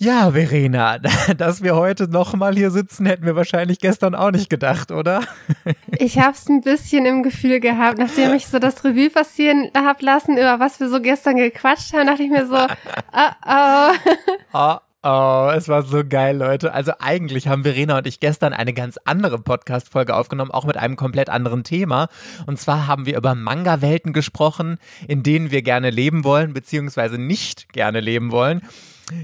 Ja, Verena, dass wir heute nochmal hier sitzen, hätten wir wahrscheinlich gestern auch nicht gedacht, oder? Ich habe es ein bisschen im Gefühl gehabt, nachdem ich so das Revue passieren habe lassen, über was wir so gestern gequatscht haben, dachte ich mir so, oh oh. oh. Oh, es war so geil, Leute. Also eigentlich haben Verena und ich gestern eine ganz andere Podcast-Folge aufgenommen, auch mit einem komplett anderen Thema. Und zwar haben wir über Manga-Welten gesprochen, in denen wir gerne leben wollen, beziehungsweise nicht gerne leben wollen.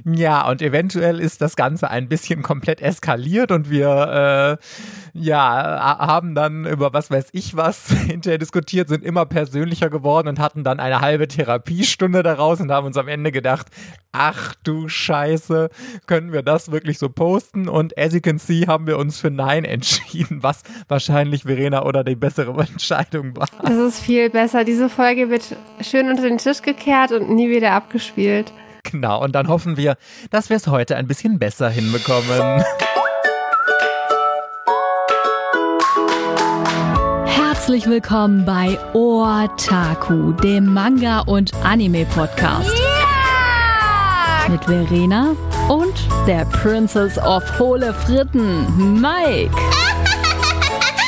Ja, und eventuell ist das Ganze ein bisschen komplett eskaliert und wir äh, ja haben dann über was weiß ich was hinterher diskutiert, sind immer persönlicher geworden und hatten dann eine halbe Therapiestunde daraus und haben uns am Ende gedacht, ach du Scheiße, können wir das wirklich so posten? Und as you can see, haben wir uns für Nein entschieden, was wahrscheinlich Verena oder die bessere Entscheidung war. Das ist viel besser. Diese Folge wird schön unter den Tisch gekehrt und nie wieder abgespielt. Genau, und dann hoffen wir, dass wir es heute ein bisschen besser hinbekommen. Herzlich willkommen bei Otaku, dem Manga- und Anime-Podcast. Yeah! Mit Verena und der Princess of Hohle Fritten, Mike.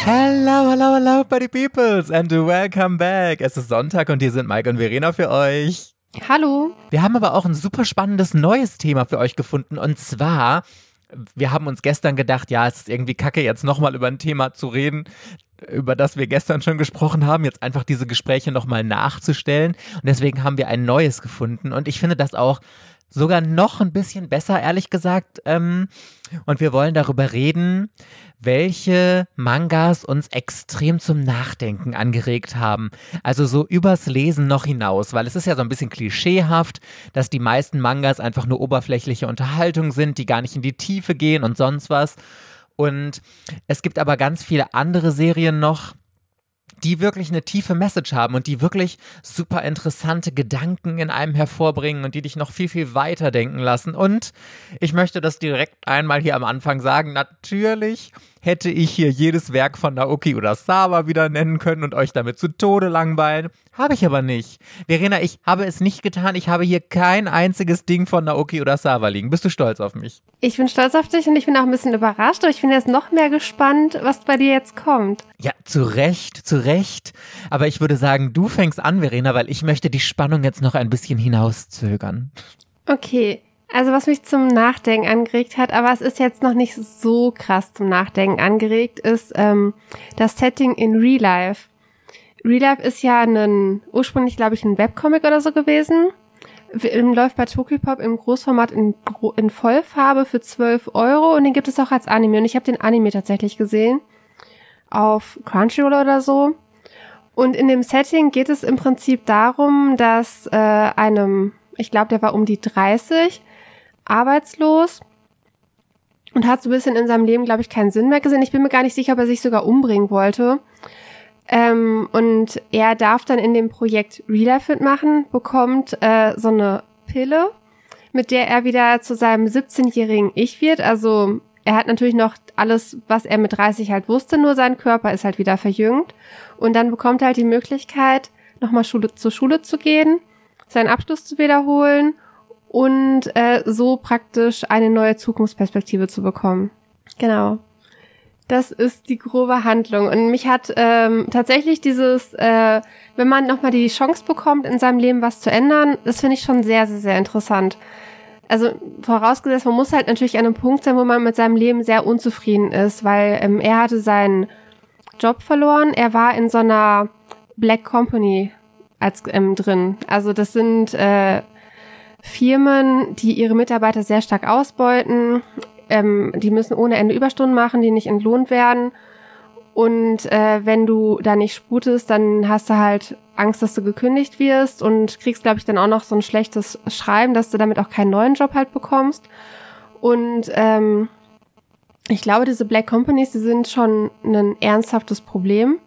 Hello, hello, hello, Buddy Peoples and welcome back. Es ist Sonntag und hier sind Mike und Verena für euch. Hallo. Wir haben aber auch ein super spannendes neues Thema für euch gefunden und zwar wir haben uns gestern gedacht, ja, es ist irgendwie kacke, jetzt nochmal über ein Thema zu reden, über das wir gestern schon gesprochen haben, jetzt einfach diese Gespräche nochmal nachzustellen. Und deswegen haben wir ein neues gefunden. Und ich finde das auch sogar noch ein bisschen besser, ehrlich gesagt. Ähm, und wir wollen darüber reden, welche Mangas uns extrem zum Nachdenken angeregt haben. Also so übers Lesen noch hinaus, weil es ist ja so ein bisschen klischeehaft, dass die meisten Mangas einfach nur oberflächliche Unterhaltung sind, die gar nicht in die Tiefe gehen und sonst was. Und es gibt aber ganz viele andere Serien noch, die wirklich eine tiefe Message haben und die wirklich super interessante Gedanken in einem hervorbringen und die dich noch viel, viel weiter denken lassen. Und ich möchte das direkt einmal hier am Anfang sagen. Natürlich hätte ich hier jedes Werk von Naoki oder Sawa wieder nennen können und euch damit zu Tode langweilen. Habe ich aber nicht. Verena, ich habe es nicht getan. Ich habe hier kein einziges Ding von Naoki oder Sawa liegen. Bist du stolz auf mich? Ich bin stolz auf dich und ich bin auch ein bisschen überrascht, aber ich bin jetzt noch mehr gespannt, was bei dir jetzt kommt. Ja, zu Recht, zu Recht. Aber ich würde sagen, du fängst an, Verena, weil ich möchte die Spannung jetzt noch ein bisschen hinauszögern. Okay, also was mich zum Nachdenken angeregt hat, aber es ist jetzt noch nicht so krass zum Nachdenken angeregt, ist ähm, das Setting in Real Life. Real Life ist ja ein, ursprünglich glaube ich ein Webcomic oder so gewesen. Läuft bei Tokyopop im Großformat in, in Vollfarbe für 12 Euro und den gibt es auch als Anime. Und ich habe den Anime tatsächlich gesehen auf Crunchyroll oder so. Und in dem Setting geht es im Prinzip darum, dass äh, einem, ich glaube, der war um die 30, arbeitslos und hat so ein bisschen in seinem Leben, glaube ich, keinen Sinn mehr gesehen. Ich bin mir gar nicht sicher, ob er sich sogar umbringen wollte. Ähm, und er darf dann in dem Projekt Real Life Fit machen, bekommt äh, so eine Pille, mit der er wieder zu seinem 17-jährigen Ich wird. Also er hat natürlich noch alles, was er mit 30 halt wusste, nur sein Körper ist halt wieder verjüngt. Und dann bekommt er halt die Möglichkeit, nochmal Schule, zur Schule zu gehen, seinen Abschluss zu wiederholen und äh, so praktisch eine neue Zukunftsperspektive zu bekommen. Genau. Das ist die grobe Handlung. Und mich hat ähm, tatsächlich dieses, äh, wenn man nochmal die Chance bekommt, in seinem Leben was zu ändern, das finde ich schon sehr, sehr, sehr interessant. Also vorausgesetzt, man muss halt natürlich an einem Punkt sein, wo man mit seinem Leben sehr unzufrieden ist, weil ähm, er hatte seinen Job verloren. Er war in so einer Black Company als ähm, drin. Also das sind äh, Firmen, die ihre Mitarbeiter sehr stark ausbeuten. Ähm, die müssen ohne Ende Überstunden machen, die nicht entlohnt werden. Und äh, wenn du da nicht sputest, dann hast du halt Angst, dass du gekündigt wirst und kriegst, glaube ich, dann auch noch so ein schlechtes Schreiben, dass du damit auch keinen neuen Job halt bekommst. Und ähm, ich glaube, diese Black Companies, die sind schon ein ernsthaftes Problem.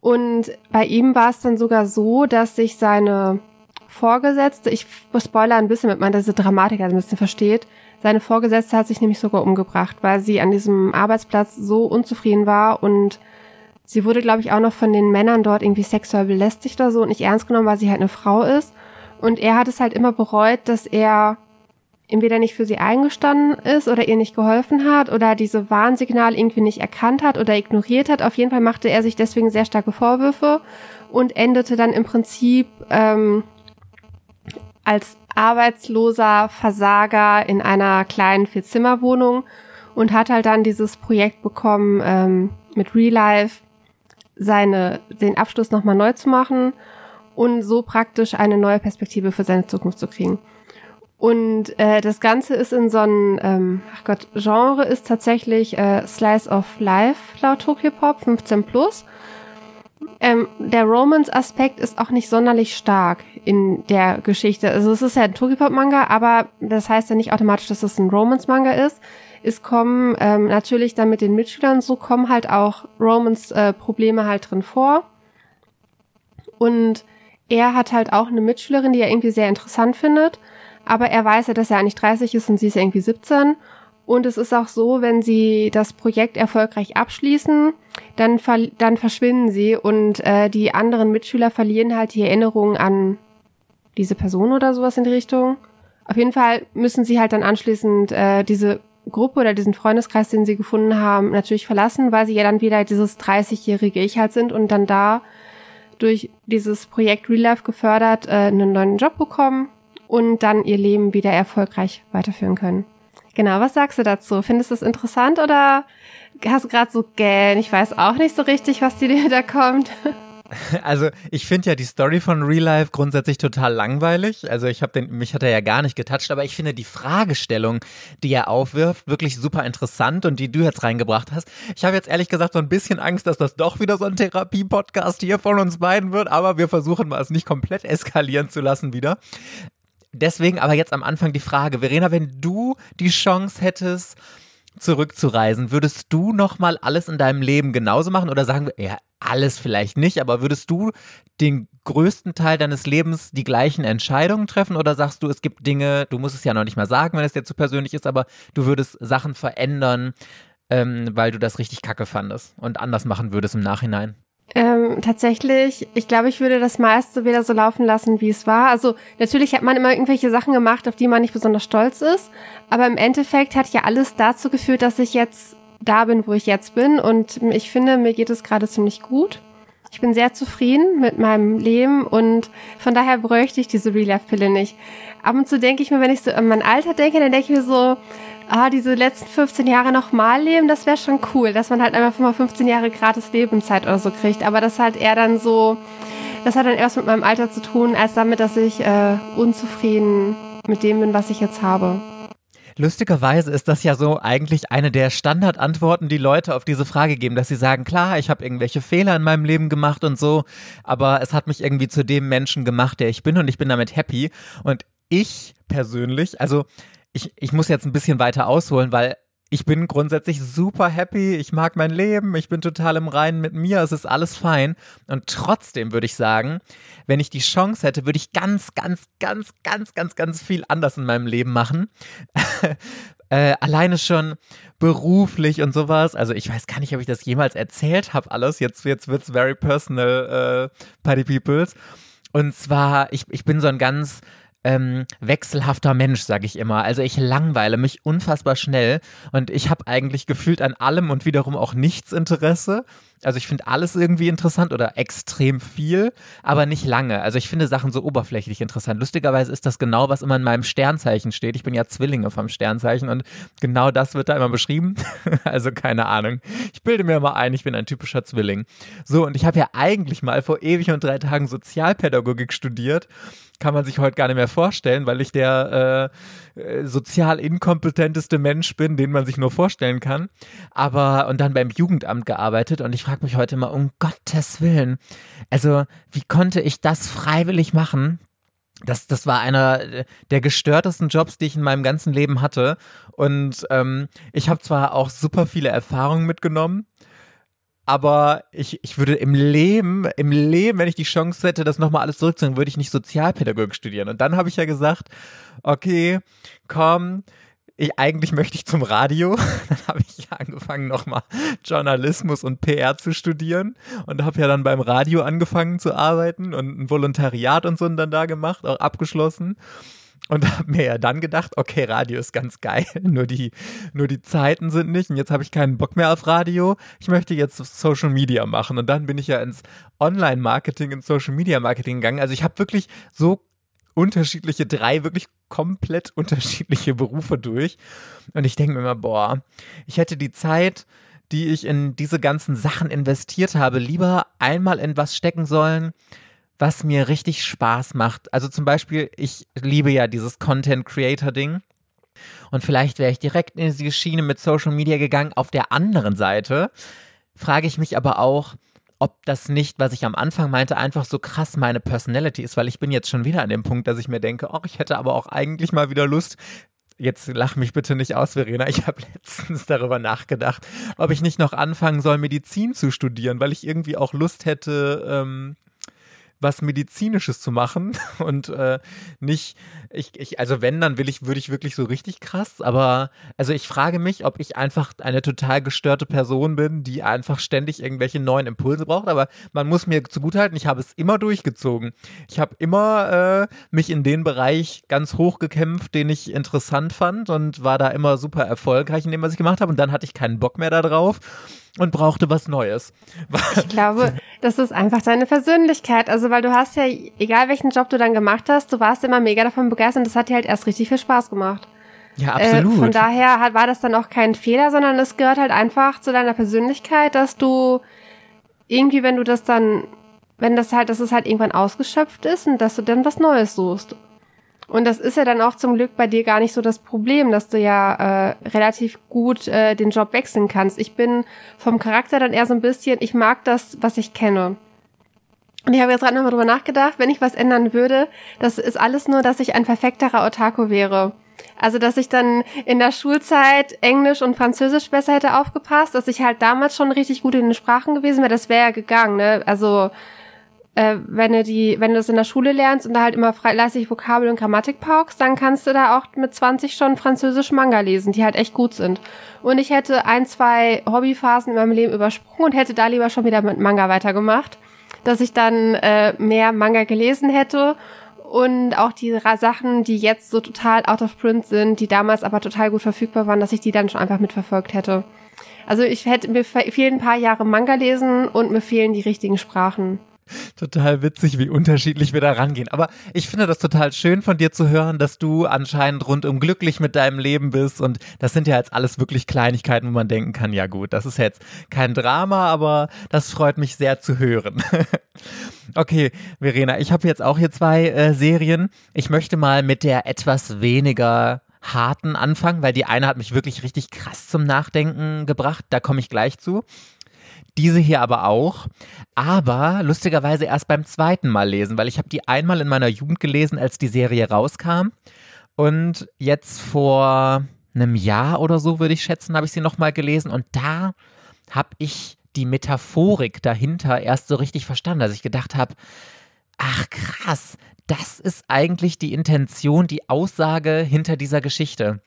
Und bei ihm war es dann sogar so, dass sich seine Vorgesetzte, ich spoiler ein bisschen, damit man diese Dramatik ein bisschen versteht, seine Vorgesetzte hat sich nämlich sogar umgebracht, weil sie an diesem Arbeitsplatz so unzufrieden war und sie wurde, glaube ich, auch noch von den Männern dort irgendwie sexuell belästigt oder so und nicht ernst genommen, weil sie halt eine Frau ist. Und er hat es halt immer bereut, dass er entweder nicht für sie eingestanden ist oder ihr nicht geholfen hat oder diese Warnsignale irgendwie nicht erkannt hat oder ignoriert hat. Auf jeden Fall machte er sich deswegen sehr starke Vorwürfe und endete dann im Prinzip ähm, als arbeitsloser Versager in einer kleinen Vierzimmerwohnung und hat halt dann dieses Projekt bekommen, ähm, mit Real Life seine, den Abschluss nochmal neu zu machen und so praktisch eine neue Perspektive für seine Zukunft zu kriegen. Und äh, das Ganze ist in so einem, ähm, ach Gott, Genre ist tatsächlich äh, Slice of Life laut Tokyo Pop 15 plus. Ähm, der Romance-Aspekt ist auch nicht sonderlich stark in der Geschichte. Also es ist ja ein Tokyo Pop Manga, aber das heißt ja nicht automatisch, dass es ein Romance-Manga ist. Es kommen ähm, natürlich dann mit den Mitschülern so kommen halt auch Romance-Probleme halt drin vor. Und er hat halt auch eine Mitschülerin, die er irgendwie sehr interessant findet aber er weiß ja, dass er eigentlich 30 ist und sie ist irgendwie 17. Und es ist auch so, wenn sie das Projekt erfolgreich abschließen, dann, dann verschwinden sie und äh, die anderen Mitschüler verlieren halt die Erinnerung an diese Person oder sowas in die Richtung. Auf jeden Fall müssen sie halt dann anschließend äh, diese Gruppe oder diesen Freundeskreis, den sie gefunden haben, natürlich verlassen, weil sie ja dann wieder dieses 30-jährige Ich halt sind und dann da durch dieses Projekt Real Life gefördert äh, einen neuen Job bekommen und dann ihr Leben wieder erfolgreich weiterführen können. Genau, was sagst du dazu? Findest du es interessant oder hast du gerade so gähn? Ich weiß auch nicht so richtig, was dir da kommt. Also ich finde ja die Story von Real Life grundsätzlich total langweilig. Also ich habe den, mich hat er ja gar nicht getoucht, aber ich finde die Fragestellung, die er aufwirft, wirklich super interessant und die du jetzt reingebracht hast. Ich habe jetzt ehrlich gesagt so ein bisschen Angst, dass das doch wieder so ein Therapie-Podcast hier von uns beiden wird, aber wir versuchen mal es nicht komplett eskalieren zu lassen wieder. Deswegen aber jetzt am Anfang die Frage, Verena, wenn du die Chance hättest, zurückzureisen, würdest du nochmal alles in deinem Leben genauso machen? Oder sagen wir, ja, alles vielleicht nicht, aber würdest du den größten Teil deines Lebens die gleichen Entscheidungen treffen? Oder sagst du, es gibt Dinge, du musst es ja noch nicht mal sagen, wenn es dir zu persönlich ist, aber du würdest Sachen verändern, ähm, weil du das richtig kacke fandest und anders machen würdest im Nachhinein? Ähm, tatsächlich, ich glaube, ich würde das meiste wieder so laufen lassen, wie es war. Also natürlich hat man immer irgendwelche Sachen gemacht, auf die man nicht besonders stolz ist. Aber im Endeffekt hat ja alles dazu geführt, dass ich jetzt da bin, wo ich jetzt bin. Und ich finde, mir geht es gerade ziemlich gut. Ich bin sehr zufrieden mit meinem Leben und von daher bräuchte ich diese Real-Life-Pille nicht. Ab und zu denke ich mir, wenn ich so an mein Alter denke, dann denke ich mir so, ah, diese letzten 15 Jahre nochmal leben, das wäre schon cool, dass man halt einfach mal 15 Jahre gratis Lebenszeit oder so kriegt. Aber das halt eher dann so, das hat dann erst mit meinem Alter zu tun, als damit, dass ich äh, unzufrieden mit dem bin, was ich jetzt habe. Lustigerweise ist das ja so eigentlich eine der Standardantworten, die Leute auf diese Frage geben, dass sie sagen, klar, ich habe irgendwelche Fehler in meinem Leben gemacht und so, aber es hat mich irgendwie zu dem Menschen gemacht, der ich bin und ich bin damit happy. Und ich persönlich, also ich, ich muss jetzt ein bisschen weiter ausholen, weil ich bin grundsätzlich super happy, ich mag mein Leben, ich bin total im Reinen mit mir, es ist alles fein. Und trotzdem würde ich sagen, wenn ich die Chance hätte, würde ich ganz, ganz, ganz, ganz, ganz, ganz viel anders in meinem Leben machen. äh, alleine schon beruflich und sowas. Also ich weiß gar nicht, ob ich das jemals erzählt habe, alles. Jetzt, jetzt es very personal, äh, Party Peoples. Und zwar, ich, ich bin so ein ganz ähm, wechselhafter Mensch, sage ich immer. Also ich langweile mich unfassbar schnell und ich habe eigentlich gefühlt an allem und wiederum auch nichts Interesse. Also ich finde alles irgendwie interessant oder extrem viel, aber nicht lange. Also ich finde Sachen so oberflächlich interessant. Lustigerweise ist das genau, was immer in meinem Sternzeichen steht. Ich bin ja Zwillinge vom Sternzeichen und genau das wird da immer beschrieben. also keine Ahnung. Ich bilde mir mal ein, ich bin ein typischer Zwilling. So, und ich habe ja eigentlich mal vor ewig und drei Tagen Sozialpädagogik studiert kann man sich heute gar nicht mehr vorstellen, weil ich der äh, sozial inkompetenteste Mensch bin, den man sich nur vorstellen kann. Aber und dann beim Jugendamt gearbeitet und ich frage mich heute mal, um Gottes Willen, also wie konnte ich das freiwillig machen? Das, das war einer der gestörtesten Jobs, die ich in meinem ganzen Leben hatte. Und ähm, ich habe zwar auch super viele Erfahrungen mitgenommen, aber ich, ich würde im Leben, im Leben, wenn ich die Chance hätte, das nochmal alles zurückzunehmen, würde ich nicht Sozialpädagogik studieren. Und dann habe ich ja gesagt, okay, komm, ich, eigentlich möchte ich zum Radio. Dann habe ich angefangen, nochmal Journalismus und PR zu studieren und habe ja dann beim Radio angefangen zu arbeiten und ein Volontariat und so dann da gemacht, auch abgeschlossen. und habe mir ja dann gedacht, okay, Radio ist ganz geil, nur die, nur die Zeiten sind nicht und jetzt habe ich keinen Bock mehr auf Radio. Ich möchte jetzt Social Media machen und dann bin ich ja ins Online-Marketing, ins Social Media Marketing gegangen. Also ich habe wirklich so unterschiedliche, drei wirklich komplett unterschiedliche Berufe durch und ich denke mir immer, boah, ich hätte die Zeit, die ich in diese ganzen Sachen investiert habe, lieber einmal in was stecken sollen, was mir richtig Spaß macht. Also zum Beispiel, ich liebe ja dieses Content Creator Ding. Und vielleicht wäre ich direkt in diese Schiene mit Social Media gegangen. Auf der anderen Seite frage ich mich aber auch, ob das nicht, was ich am Anfang meinte, einfach so krass meine Personality ist, weil ich bin jetzt schon wieder an dem Punkt, dass ich mir denke, oh, ich hätte aber auch eigentlich mal wieder Lust, jetzt lach mich bitte nicht aus, Verena. Ich habe letztens darüber nachgedacht, ob ich nicht noch anfangen soll, Medizin zu studieren, weil ich irgendwie auch Lust hätte, ähm, was Medizinisches zu machen. Und äh, nicht, ich, ich, also wenn, dann will ich, würde ich wirklich so richtig krass, aber also ich frage mich, ob ich einfach eine total gestörte Person bin, die einfach ständig irgendwelche neuen Impulse braucht, aber man muss mir zugutehalten, ich habe es immer durchgezogen. Ich habe immer äh, mich in den Bereich ganz hoch gekämpft, den ich interessant fand und war da immer super erfolgreich in dem, was ich gemacht habe. Und dann hatte ich keinen Bock mehr darauf und brauchte was Neues. Ich glaube, das ist einfach deine Persönlichkeit. Also, weil du hast ja, egal welchen Job du dann gemacht hast, du warst immer mega davon begeistert und das hat dir halt erst richtig viel Spaß gemacht. Ja, absolut. Äh, von daher hat, war das dann auch kein Fehler, sondern es gehört halt einfach zu deiner Persönlichkeit, dass du irgendwie, wenn du das dann, wenn das halt, dass es halt irgendwann ausgeschöpft ist und dass du dann was Neues suchst. Und das ist ja dann auch zum Glück bei dir gar nicht so das Problem, dass du ja äh, relativ gut äh, den Job wechseln kannst. Ich bin vom Charakter dann eher so ein bisschen, ich mag das, was ich kenne. Und ich habe jetzt gerade nochmal drüber nachgedacht, wenn ich was ändern würde, das ist alles nur, dass ich ein perfekterer Otaku wäre. Also, dass ich dann in der Schulzeit Englisch und Französisch besser hätte aufgepasst, dass ich halt damals schon richtig gut in den Sprachen gewesen wäre, das wäre ja gegangen, ne? Also, äh, wenn du die, wenn du das in der Schule lernst und da halt immer fleißig Vokabel und Grammatik paukst, dann kannst du da auch mit 20 schon französisch Manga lesen, die halt echt gut sind. Und ich hätte ein, zwei Hobbyphasen in meinem Leben übersprungen und hätte da lieber schon wieder mit Manga weitergemacht, dass ich dann äh, mehr Manga gelesen hätte und auch die Sachen, die jetzt so total out of print sind, die damals aber total gut verfügbar waren, dass ich die dann schon einfach mitverfolgt hätte. Also ich hätte mir fehlen ein paar Jahre Manga lesen und mir fehlen die richtigen Sprachen. Total witzig, wie unterschiedlich wir da rangehen. Aber ich finde das total schön von dir zu hören, dass du anscheinend rundum glücklich mit deinem Leben bist. Und das sind ja jetzt alles wirklich Kleinigkeiten, wo man denken kann, ja gut, das ist jetzt kein Drama, aber das freut mich sehr zu hören. okay, Verena, ich habe jetzt auch hier zwei äh, Serien. Ich möchte mal mit der etwas weniger harten anfangen, weil die eine hat mich wirklich richtig krass zum Nachdenken gebracht. Da komme ich gleich zu diese hier aber auch, aber lustigerweise erst beim zweiten Mal lesen, weil ich habe die einmal in meiner Jugend gelesen, als die Serie rauskam und jetzt vor einem Jahr oder so würde ich schätzen, habe ich sie nochmal gelesen und da habe ich die Metaphorik dahinter erst so richtig verstanden, dass ich gedacht habe, ach krass, das ist eigentlich die Intention, die Aussage hinter dieser Geschichte.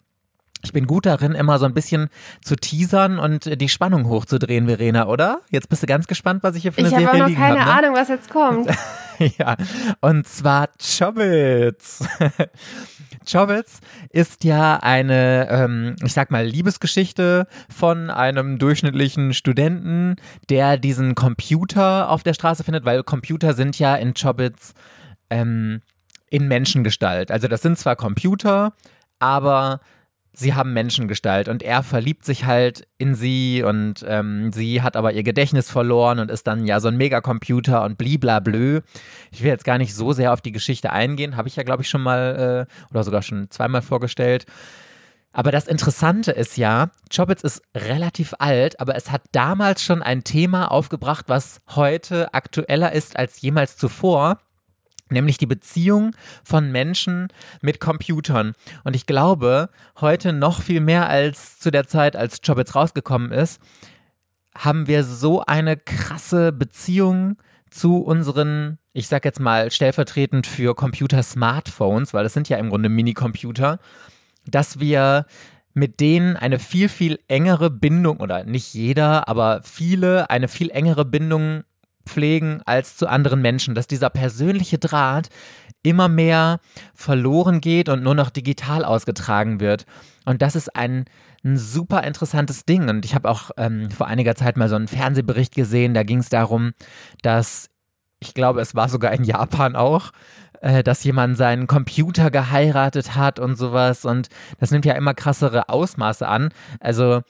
Ich bin gut darin, immer so ein bisschen zu teasern und die Spannung hochzudrehen, Verena, oder? Jetzt bist du ganz gespannt, was ich hier für eine ich Serie liegen habe. Ich habe noch keine hab, ne? Ahnung, was jetzt kommt. ja, und zwar Chobits. Chobits ist ja eine, ähm, ich sag mal, Liebesgeschichte von einem durchschnittlichen Studenten, der diesen Computer auf der Straße findet, weil Computer sind ja in Chobits ähm, in Menschengestalt. Also das sind zwar Computer, aber sie haben Menschengestalt und er verliebt sich halt in sie und ähm, sie hat aber ihr Gedächtnis verloren und ist dann ja so ein Megacomputer und bliblablö. Ich will jetzt gar nicht so sehr auf die Geschichte eingehen, habe ich ja glaube ich schon mal äh, oder sogar schon zweimal vorgestellt. Aber das Interessante ist ja, Chobits ist relativ alt, aber es hat damals schon ein Thema aufgebracht, was heute aktueller ist als jemals zuvor nämlich die Beziehung von Menschen mit Computern. Und ich glaube, heute noch viel mehr als zu der Zeit, als Jobits rausgekommen ist, haben wir so eine krasse Beziehung zu unseren, ich sag jetzt mal stellvertretend für Computer-Smartphones, weil das sind ja im Grunde Mini-Computer, dass wir mit denen eine viel, viel engere Bindung, oder nicht jeder, aber viele, eine viel engere Bindung pflegen als zu anderen Menschen, dass dieser persönliche Draht immer mehr verloren geht und nur noch digital ausgetragen wird. Und das ist ein, ein super interessantes Ding. Und ich habe auch ähm, vor einiger Zeit mal so einen Fernsehbericht gesehen, da ging es darum, dass, ich glaube, es war sogar in Japan auch, äh, dass jemand seinen Computer geheiratet hat und sowas. Und das nimmt ja immer krassere Ausmaße an. Also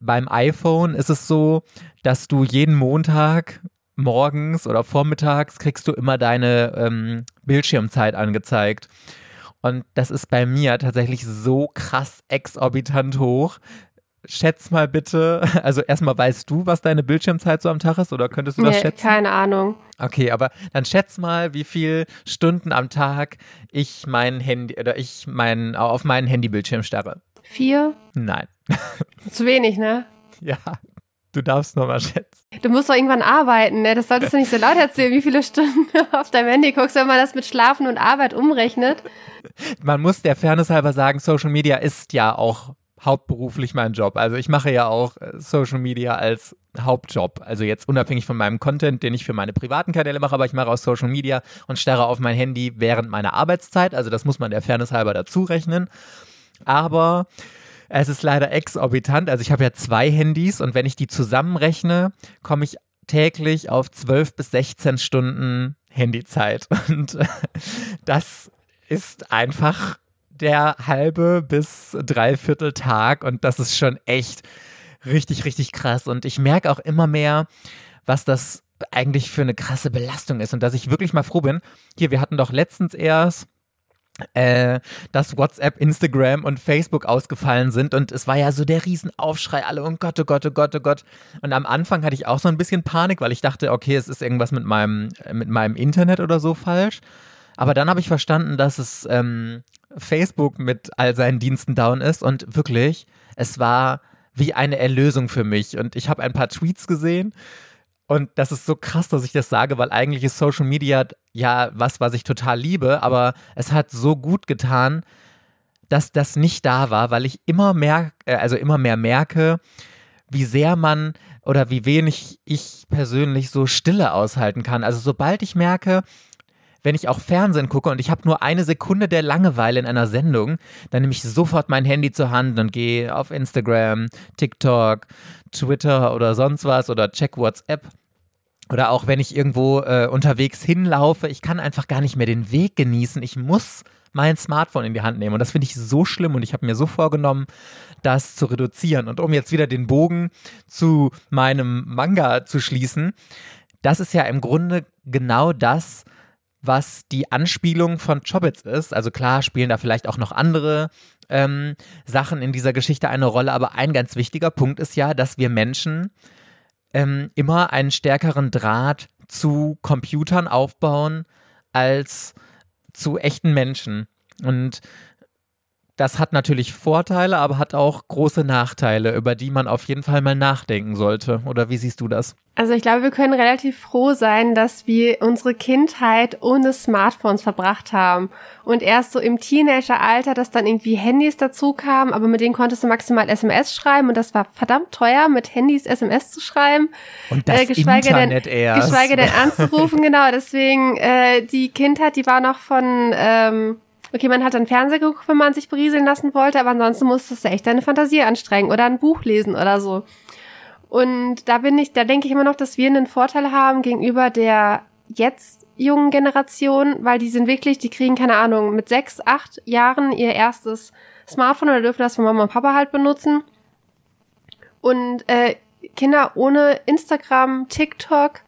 beim iPhone ist es so, dass du jeden Montag morgens oder vormittags kriegst du immer deine ähm, Bildschirmzeit angezeigt. Und das ist bei mir tatsächlich so krass exorbitant hoch. Schätz mal bitte, also erstmal weißt du, was deine Bildschirmzeit so am Tag ist oder könntest du das nee, schätzen? Keine Ahnung. Okay, aber dann schätz mal, wie viel Stunden am Tag ich mein Handy oder ich mein, auf meinen Handybildschirm starre. Vier? Nein. Zu wenig, ne? Ja, du darfst nochmal schätzen. Du musst doch irgendwann arbeiten, ne? Das solltest du nicht so laut erzählen, wie viele Stunden du auf deinem Handy guckst, wenn man das mit Schlafen und Arbeit umrechnet. Man muss der Fairness halber sagen, Social Media ist ja auch hauptberuflich mein Job. Also ich mache ja auch äh, Social Media als Hauptjob. Also jetzt unabhängig von meinem Content, den ich für meine privaten Kanäle mache, aber ich mache auch Social Media und starre auf mein Handy während meiner Arbeitszeit. Also das muss man der Fairness halber dazu rechnen. Aber es ist leider exorbitant. Also ich habe ja zwei Handys und wenn ich die zusammenrechne, komme ich täglich auf 12 bis 16 Stunden Handyzeit. Und das ist einfach der halbe bis dreiviertel Tag und das ist schon echt richtig, richtig krass. Und ich merke auch immer mehr, was das eigentlich für eine krasse Belastung ist und dass ich wirklich mal froh bin. Hier, wir hatten doch letztens erst äh, dass WhatsApp, Instagram und Facebook ausgefallen sind und es war ja so der Riesenaufschrei, alle, oh Gott, oh Gott, oh Gott, oh Gott. Und am Anfang hatte ich auch so ein bisschen Panik, weil ich dachte, okay, es ist irgendwas mit meinem, mit meinem Internet oder so falsch. Aber dann habe ich verstanden, dass es ähm, Facebook mit all seinen Diensten down ist und wirklich, es war wie eine Erlösung für mich. Und ich habe ein paar Tweets gesehen und das ist so krass, dass ich das sage, weil eigentlich ist Social Media ja was, was ich total liebe, aber es hat so gut getan, dass das nicht da war, weil ich immer mehr, äh, also immer mehr merke, wie sehr man oder wie wenig ich persönlich so Stille aushalten kann. Also sobald ich merke, wenn ich auch Fernsehen gucke und ich habe nur eine Sekunde der Langeweile in einer Sendung, dann nehme ich sofort mein Handy zur Hand und gehe auf Instagram, TikTok, Twitter oder sonst was oder check WhatsApp. Oder auch wenn ich irgendwo äh, unterwegs hinlaufe, ich kann einfach gar nicht mehr den Weg genießen. Ich muss mein Smartphone in die Hand nehmen. Und das finde ich so schlimm und ich habe mir so vorgenommen, das zu reduzieren. Und um jetzt wieder den Bogen zu meinem Manga zu schließen, das ist ja im Grunde genau das, was die Anspielung von Chobits ist. Also klar spielen da vielleicht auch noch andere ähm, Sachen in dieser Geschichte eine Rolle, aber ein ganz wichtiger Punkt ist ja, dass wir Menschen ähm, immer einen stärkeren Draht zu Computern aufbauen als zu echten Menschen. Und das hat natürlich Vorteile, aber hat auch große Nachteile, über die man auf jeden Fall mal nachdenken sollte. Oder wie siehst du das? Also ich glaube, wir können relativ froh sein, dass wir unsere Kindheit ohne Smartphones verbracht haben. Und erst so im Teenageralter, dass dann irgendwie Handys dazu kamen, aber mit denen konntest du maximal SMS schreiben und das war verdammt teuer, mit Handys SMS zu schreiben. Und das äh, geschweige Internet denn, erst. Geschweige denn anzurufen, genau. Deswegen äh, die Kindheit, die war noch von ähm, Okay, man hat dann Fernseher geguckt, wenn man sich berieseln lassen wollte, aber ansonsten musstest du echt deine Fantasie anstrengen oder ein Buch lesen oder so. Und da bin ich, da denke ich immer noch, dass wir einen Vorteil haben gegenüber der jetzt jungen Generation, weil die sind wirklich, die kriegen keine Ahnung, mit sechs, acht Jahren ihr erstes Smartphone oder dürfen das von Mama und Papa halt benutzen. Und äh, Kinder ohne Instagram, TikTok,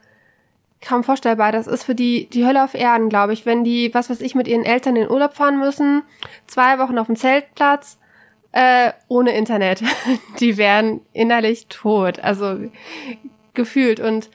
kaum vorstellbar. Das ist für die die Hölle auf Erden, glaube ich. Wenn die, was weiß ich, mit ihren Eltern in den Urlaub fahren müssen, zwei Wochen auf dem Zeltplatz, äh, ohne Internet. die wären innerlich tot. Also gefühlt. Und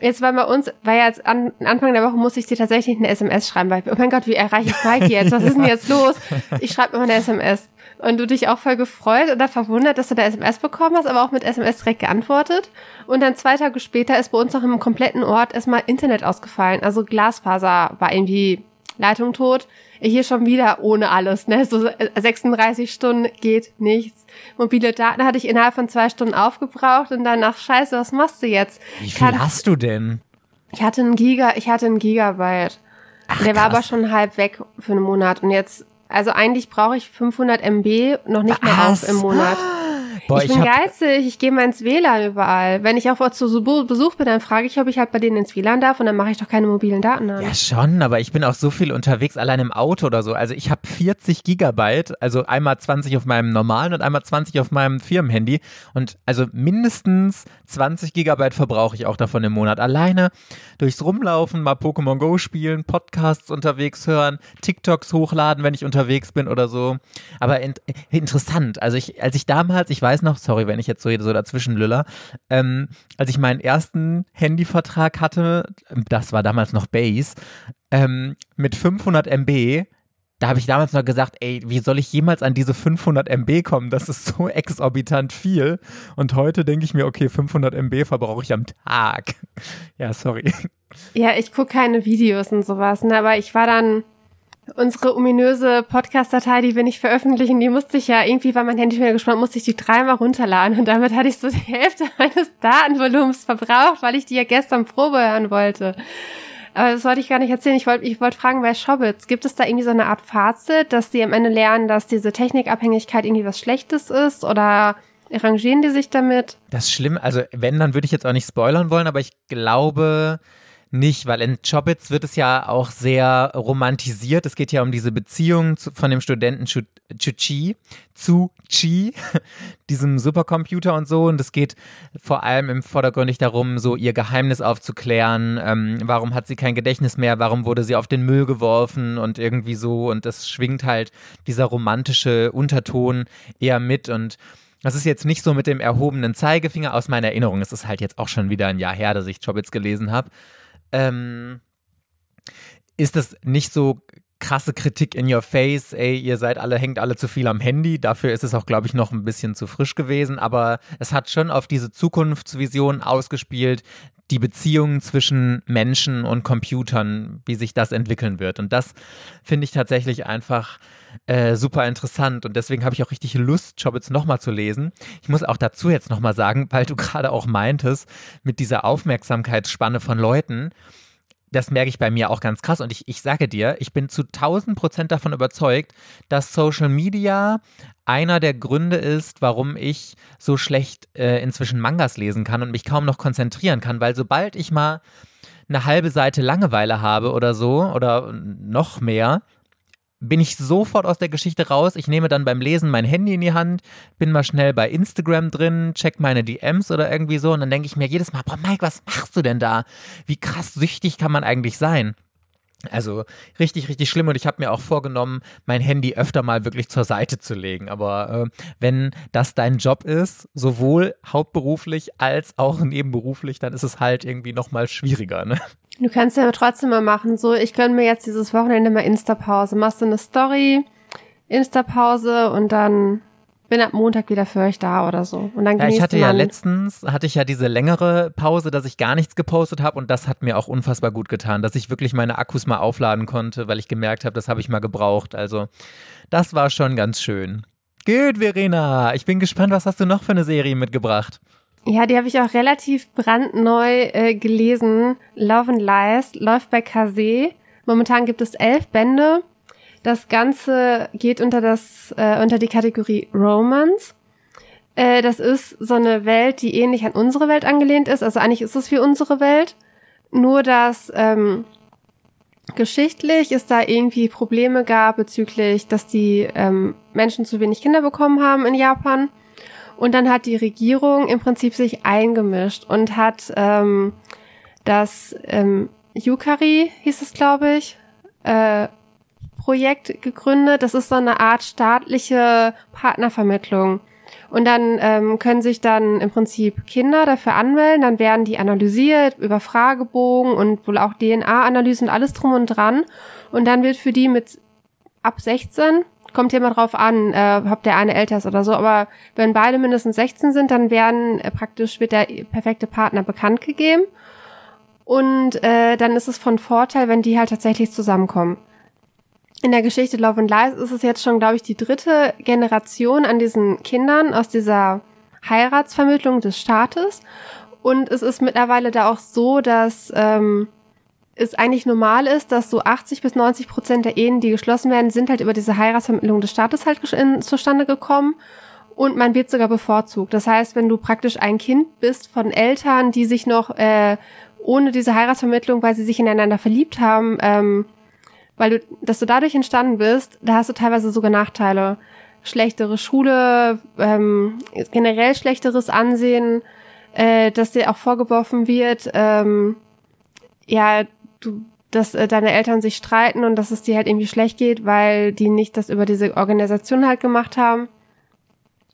jetzt war bei uns, war ja jetzt an, Anfang der Woche musste ich dir tatsächlich eine SMS schreiben, weil, oh mein Gott, wie erreiche ich Mike jetzt? Was ist denn jetzt los? Ich schreibe immer eine SMS. Und du dich auch voll gefreut oder verwundert, dass du da SMS bekommen hast, aber auch mit SMS direkt geantwortet. Und dann zwei Tage später ist bei uns noch im kompletten Ort erstmal Internet ausgefallen. Also Glasfaser war irgendwie Leitung tot. Hier schon wieder ohne alles, ne? So 36 Stunden geht nichts. Mobile Daten hatte ich innerhalb von zwei Stunden aufgebraucht und danach, scheiße, was machst du jetzt? Wie viel Kannst, hast du denn? Ich hatte einen Giga, ich hatte einen Gigabyte. Ach, der war aber schon halb weg für einen Monat und jetzt, also eigentlich brauche ich 500 MB noch nicht Was? mehr auf im Monat. Boah, ich bin ich geizig, ich gehe mal ins WLAN überall. Wenn ich auch zu Besuch bin, dann frage ich, ob ich halt bei denen ins WLAN darf und dann mache ich doch keine mobilen Daten an. Ja, schon, aber ich bin auch so viel unterwegs, allein im Auto oder so. Also ich habe 40 Gigabyte, also einmal 20 auf meinem normalen und einmal 20 auf meinem Firmenhandy. Und also mindestens 20 Gigabyte verbrauche ich auch davon im Monat. Alleine durchs Rumlaufen, mal Pokémon Go spielen, Podcasts unterwegs hören, TikToks hochladen, wenn ich unterwegs bin oder so. Aber in, interessant. Also ich, als ich damals, ich weiß weiß noch, sorry, wenn ich jetzt so, so dazwischen lüller, ähm, als ich meinen ersten Handyvertrag hatte, das war damals noch Base, ähm, mit 500 MB, da habe ich damals noch gesagt, ey, wie soll ich jemals an diese 500 MB kommen? Das ist so exorbitant viel. Und heute denke ich mir, okay, 500 MB verbrauche ich am Tag. Ja, sorry. Ja, ich gucke keine Videos und sowas, ne, aber ich war dann Unsere ominöse Podcast-Datei, die wir nicht veröffentlichen, die musste ich ja irgendwie, weil mein Handy schon gespannt, musste ich die dreimal runterladen und damit hatte ich so die Hälfte meines Datenvolumens verbraucht, weil ich die ja gestern Probe hören wollte. Aber das wollte ich gar nicht erzählen. Ich wollte ich wollte fragen, bei Shobits, gibt es da irgendwie so eine Art Fazit, dass die am Ende lernen, dass diese Technikabhängigkeit irgendwie was Schlechtes ist oder arrangieren die sich damit? Das ist schlimm. Also wenn, dann würde ich jetzt auch nicht spoilern wollen, aber ich glaube, nicht, weil in Chobits wird es ja auch sehr romantisiert. Es geht ja um diese Beziehung zu, von dem Studenten Chuchi zu Chi, diesem Supercomputer und so. Und es geht vor allem im Vordergrund darum, so ihr Geheimnis aufzuklären. Ähm, warum hat sie kein Gedächtnis mehr? Warum wurde sie auf den Müll geworfen und irgendwie so? Und das schwingt halt dieser romantische Unterton eher mit und das ist jetzt nicht so mit dem erhobenen Zeigefinger aus meiner Erinnerung. Es ist halt jetzt auch schon wieder ein Jahr her, dass ich Chobits gelesen habe ähm, ist das nicht so krasse Kritik in your face, ey, ihr seid alle, hängt alle zu viel am Handy. Dafür ist es auch, glaube ich, noch ein bisschen zu frisch gewesen. Aber es hat schon auf diese Zukunftsvision ausgespielt, die Beziehungen zwischen Menschen und Computern, wie sich das entwickeln wird. Und das finde ich tatsächlich einfach äh, super interessant. Und deswegen habe ich auch richtig Lust, Chobits nochmal zu lesen. Ich muss auch dazu jetzt nochmal sagen, weil du gerade auch meintest, mit dieser Aufmerksamkeitsspanne von Leuten, das merke ich bei mir auch ganz krass. Und ich, ich sage dir, ich bin zu 1000 Prozent davon überzeugt, dass Social Media einer der Gründe ist, warum ich so schlecht äh, inzwischen Mangas lesen kann und mich kaum noch konzentrieren kann, weil sobald ich mal eine halbe Seite Langeweile habe oder so oder noch mehr, bin ich sofort aus der Geschichte raus. Ich nehme dann beim Lesen mein Handy in die Hand, bin mal schnell bei Instagram drin, check meine DMs oder irgendwie so und dann denke ich mir jedes Mal, boah Mike, was machst du denn da? Wie krass süchtig kann man eigentlich sein? Also richtig, richtig schlimm und ich habe mir auch vorgenommen, mein Handy öfter mal wirklich zur Seite zu legen. Aber äh, wenn das dein Job ist, sowohl hauptberuflich als auch nebenberuflich, dann ist es halt irgendwie nochmal schwieriger. Ne? Du kannst ja trotzdem mal machen, so ich gönne mir jetzt dieses Wochenende mal Insta-Pause. Machst du eine Story, Insta-Pause und dann bin ab Montag wieder für euch da oder so. Und dann ja, ich hatte ja letztens, hatte ich ja diese längere Pause, dass ich gar nichts gepostet habe und das hat mir auch unfassbar gut getan, dass ich wirklich meine Akkus mal aufladen konnte, weil ich gemerkt habe, das habe ich mal gebraucht. Also das war schon ganz schön. Gut, Verena, ich bin gespannt, was hast du noch für eine Serie mitgebracht? Ja, die habe ich auch relativ brandneu äh, gelesen. Love and Lies läuft bei Kase. Momentan gibt es elf Bände. Das Ganze geht unter das äh, unter die Kategorie Romance. Äh, das ist so eine Welt, die ähnlich an unsere Welt angelehnt ist. Also eigentlich ist es wie unsere Welt, nur dass ähm, geschichtlich es da irgendwie Probleme gab bezüglich, dass die ähm, Menschen zu wenig Kinder bekommen haben in Japan. Und dann hat die Regierung im Prinzip sich eingemischt und hat ähm, das ähm, Yukari, hieß es, glaube ich, äh, Projekt gegründet. Das ist so eine Art staatliche Partnervermittlung. Und dann ähm, können sich dann im Prinzip Kinder dafür anmelden, dann werden die analysiert über Fragebogen und wohl auch DNA-Analysen, alles drum und dran. Und dann wird für die mit ab 16 kommt hier mal drauf an, äh, ob der eine älter ist oder so, aber wenn beide mindestens 16 sind, dann werden äh, praktisch wird der perfekte Partner bekannt gegeben. Und äh, dann ist es von Vorteil, wenn die halt tatsächlich zusammenkommen. In der Geschichte Love and Lies ist es jetzt schon, glaube ich, die dritte Generation an diesen Kindern aus dieser Heiratsvermittlung des Staates. Und es ist mittlerweile da auch so, dass ähm, es eigentlich normal ist, dass so 80 bis 90 Prozent der Ehen, die geschlossen werden, sind halt über diese Heiratsvermittlung des Staates halt in, zustande gekommen. Und man wird sogar bevorzugt. Das heißt, wenn du praktisch ein Kind bist von Eltern, die sich noch äh, ohne diese Heiratsvermittlung, weil sie sich ineinander verliebt haben, ähm, weil du, dass du dadurch entstanden bist, da hast du teilweise sogar Nachteile. Schlechtere Schule, ähm, generell schlechteres Ansehen, äh, dass dir auch vorgeworfen wird, ähm, ja, du, dass äh, deine Eltern sich streiten und dass es dir halt irgendwie schlecht geht, weil die nicht das über diese Organisation halt gemacht haben.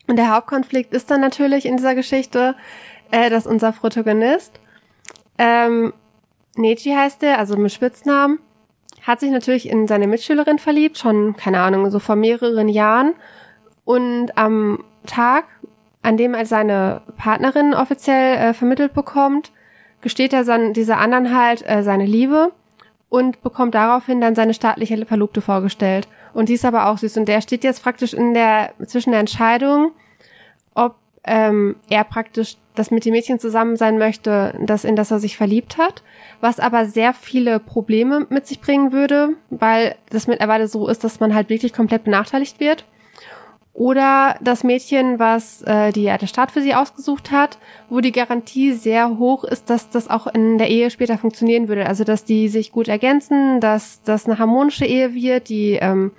Und der Hauptkonflikt ist dann natürlich in dieser Geschichte, äh, dass unser Protagonist, ähm, Neji heißt der, also mit Spitznamen, hat sich natürlich in seine Mitschülerin verliebt, schon, keine Ahnung, so vor mehreren Jahren. Und am Tag, an dem er seine Partnerin offiziell äh, vermittelt bekommt, gesteht er dann dieser anderen halt äh, seine Liebe und bekommt daraufhin dann seine staatliche Verlobte vorgestellt. Und die ist aber auch süß. Und der steht jetzt praktisch in der, zwischen der Entscheidung, ob ähm, er praktisch das mit dem Mädchen zusammen sein möchte, das in das er sich verliebt hat, was aber sehr viele Probleme mit sich bringen würde, weil das mittlerweile so ist, dass man halt wirklich komplett benachteiligt wird. Oder das Mädchen, was äh, die, ja, der Staat für sie ausgesucht hat, wo die Garantie sehr hoch ist, dass das auch in der Ehe später funktionieren würde. Also dass die sich gut ergänzen, dass das eine harmonische Ehe wird, die ähm,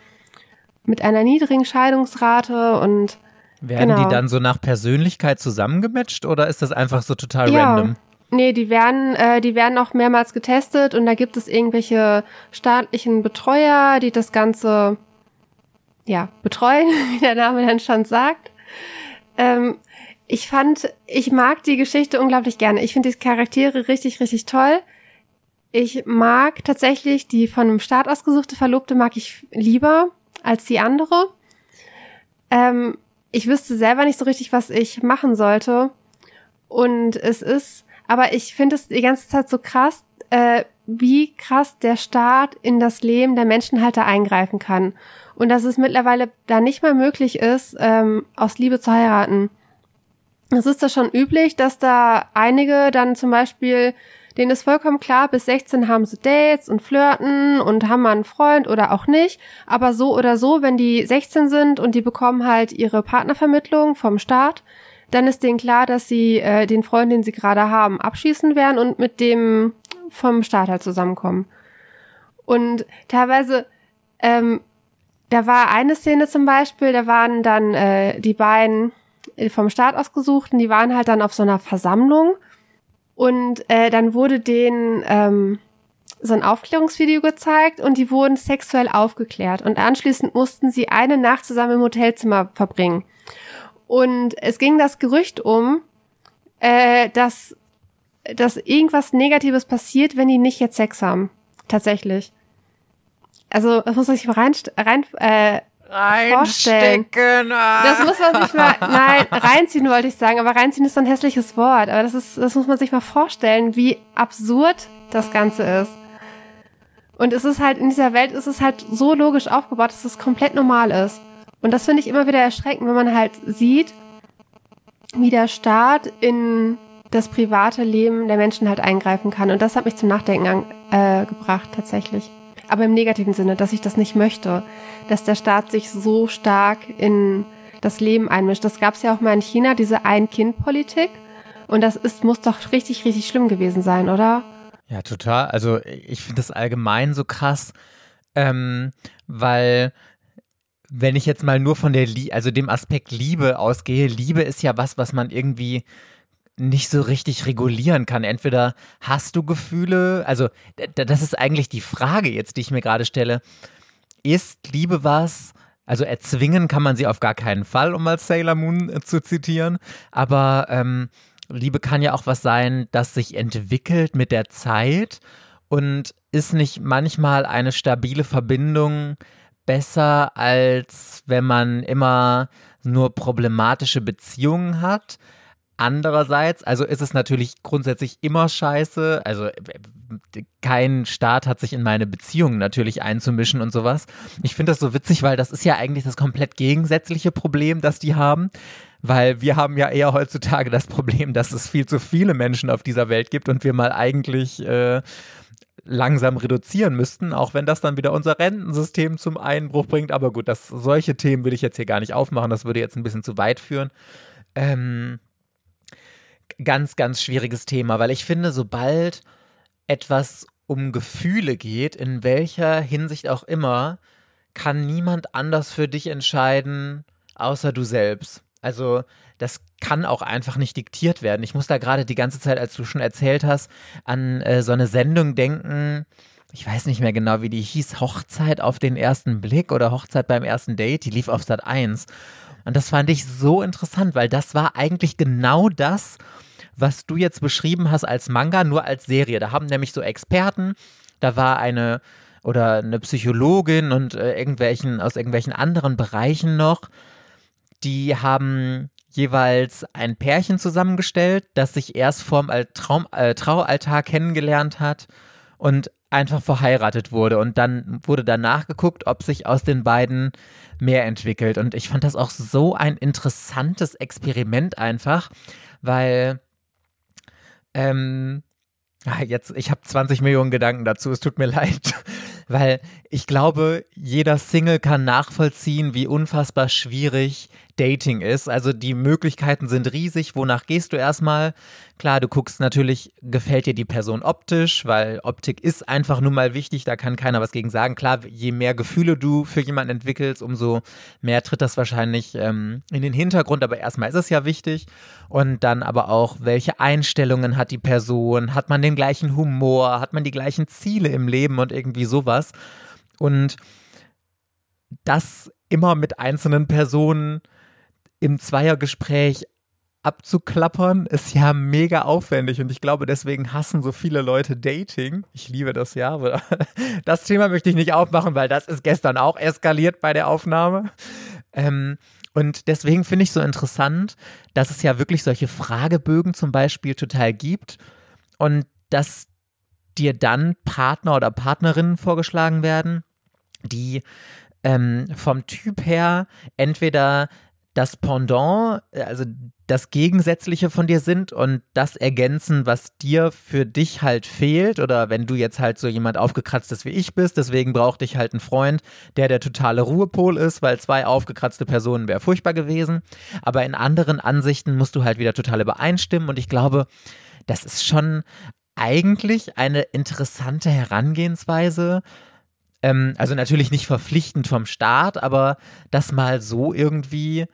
mit einer niedrigen Scheidungsrate und werden genau. die dann so nach Persönlichkeit zusammengematcht oder ist das einfach so total ja. random? Nee, die werden, äh, die werden auch mehrmals getestet und da gibt es irgendwelche staatlichen Betreuer, die das Ganze ja, betreuen, wie der Name dann schon sagt. Ähm, ich fand, ich mag die Geschichte unglaublich gerne. Ich finde die Charaktere richtig, richtig toll. Ich mag tatsächlich die von einem Staat ausgesuchte Verlobte mag ich lieber als die andere. Ähm, ich wüsste selber nicht so richtig, was ich machen sollte. Und es ist, aber ich finde es die ganze Zeit so krass, äh, wie krass der Staat in das Leben der Menschen halt da eingreifen kann und dass es mittlerweile da nicht mehr möglich ist, ähm, aus Liebe zu heiraten. Es ist da schon üblich, dass da einige dann zum Beispiel, denen ist vollkommen klar, bis 16 haben sie Dates und flirten und haben mal einen Freund oder auch nicht. Aber so oder so, wenn die 16 sind und die bekommen halt ihre Partnervermittlung vom Staat, dann ist denen klar, dass sie äh, den Freund, den sie gerade haben, abschießen werden und mit dem vom Staat halt zusammenkommen. Und teilweise ähm, da war eine Szene zum Beispiel, da waren dann äh, die beiden vom Staat ausgesuchten, die waren halt dann auf so einer Versammlung und äh, dann wurde denen ähm, so ein Aufklärungsvideo gezeigt und die wurden sexuell aufgeklärt und anschließend mussten sie eine Nacht zusammen im Hotelzimmer verbringen. Und es ging das Gerücht um, äh, dass, dass irgendwas Negatives passiert, wenn die nicht jetzt Sex haben. Tatsächlich. Also, das muss man sich mal rein, rein äh, vorstellen. Ah. Das muss man sich mal, nein, reinziehen wollte ich sagen, aber reinziehen ist so ein hässliches Wort. Aber das ist, das muss man sich mal vorstellen, wie absurd das Ganze ist. Und es ist halt, in dieser Welt ist es halt so logisch aufgebaut, dass es komplett normal ist. Und das finde ich immer wieder erschreckend, wenn man halt sieht, wie der Staat in das private Leben der Menschen halt eingreifen kann. Und das hat mich zum Nachdenken an, äh, gebracht, tatsächlich aber im negativen Sinne, dass ich das nicht möchte, dass der Staat sich so stark in das Leben einmischt. Das gab es ja auch mal in China, diese Ein-Kind-Politik. Und das ist, muss doch richtig, richtig schlimm gewesen sein, oder? Ja, total. Also ich finde das allgemein so krass, ähm, weil wenn ich jetzt mal nur von der, Lie also dem Aspekt Liebe ausgehe, Liebe ist ja was, was man irgendwie nicht so richtig regulieren kann. Entweder hast du Gefühle, also das ist eigentlich die Frage jetzt, die ich mir gerade stelle. Ist Liebe was? Also erzwingen kann man sie auf gar keinen Fall, um mal Sailor Moon äh, zu zitieren. Aber ähm, Liebe kann ja auch was sein, das sich entwickelt mit der Zeit und ist nicht manchmal eine stabile Verbindung besser, als wenn man immer nur problematische Beziehungen hat. Andererseits, also ist es natürlich grundsätzlich immer scheiße. Also kein Staat hat sich in meine Beziehungen natürlich einzumischen und sowas. Ich finde das so witzig, weil das ist ja eigentlich das komplett gegensätzliche Problem, das die haben. weil wir haben ja eher heutzutage das Problem, dass es viel zu viele Menschen auf dieser Welt gibt und wir mal eigentlich äh, langsam reduzieren müssten, auch wenn das dann wieder unser Rentensystem zum Einbruch bringt. Aber gut, das, solche Themen will ich jetzt hier gar nicht aufmachen, das würde jetzt ein bisschen zu weit führen. Ähm, ganz, ganz schwieriges Thema, weil ich finde, sobald etwas um Gefühle geht, in welcher Hinsicht auch immer, kann niemand anders für dich entscheiden, außer du selbst. Also das kann auch einfach nicht diktiert werden. Ich muss da gerade die ganze Zeit, als du schon erzählt hast, an äh, so eine Sendung denken. Ich weiß nicht mehr genau, wie die hieß. Hochzeit auf den ersten Blick oder Hochzeit beim ersten Date. Die lief auf Sat 1. Und das fand ich so interessant, weil das war eigentlich genau das, was du jetzt beschrieben hast als Manga, nur als Serie. Da haben nämlich so Experten, da war eine oder eine Psychologin und äh, irgendwelchen aus irgendwelchen anderen Bereichen noch, die haben jeweils ein Pärchen zusammengestellt, das sich erst vorm Traum, äh, Traualtar kennengelernt hat und einfach verheiratet wurde. Und dann wurde danach geguckt, ob sich aus den beiden mehr entwickelt. Und ich fand das auch so ein interessantes Experiment einfach, weil ähm, ah, jetzt, ich habe 20 Millionen Gedanken dazu, es tut mir leid. Weil ich glaube, jeder Single kann nachvollziehen, wie unfassbar schwierig Dating ist. Also die Möglichkeiten sind riesig. Wonach gehst du erstmal? Klar, du guckst natürlich, gefällt dir die Person optisch, weil Optik ist einfach nun mal wichtig, da kann keiner was gegen sagen. Klar, je mehr Gefühle du für jemanden entwickelst, umso mehr tritt das wahrscheinlich ähm, in den Hintergrund, aber erstmal ist es ja wichtig. Und dann aber auch, welche Einstellungen hat die Person? Hat man den gleichen Humor? Hat man die gleichen Ziele im Leben und irgendwie sowas? Und das immer mit einzelnen Personen im Zweiergespräch abzuklappern, ist ja mega aufwendig und ich glaube, deswegen hassen so viele Leute Dating. Ich liebe das ja, aber das Thema möchte ich nicht aufmachen, weil das ist gestern auch eskaliert bei der Aufnahme. Ähm, und deswegen finde ich so interessant, dass es ja wirklich solche Fragebögen zum Beispiel total gibt und dass dir dann Partner oder Partnerinnen vorgeschlagen werden, die ähm, vom Typ her entweder das Pendant, also das Gegensätzliche von dir sind und das ergänzen, was dir für dich halt fehlt. Oder wenn du jetzt halt so jemand aufgekratztes wie ich bist, deswegen brauchte ich halt einen Freund, der der totale Ruhepol ist, weil zwei aufgekratzte Personen wäre furchtbar gewesen. Aber in anderen Ansichten musst du halt wieder total übereinstimmen. Und ich glaube, das ist schon eigentlich eine interessante Herangehensweise, ähm, also natürlich nicht verpflichtend vom Staat, aber das mal so irgendwie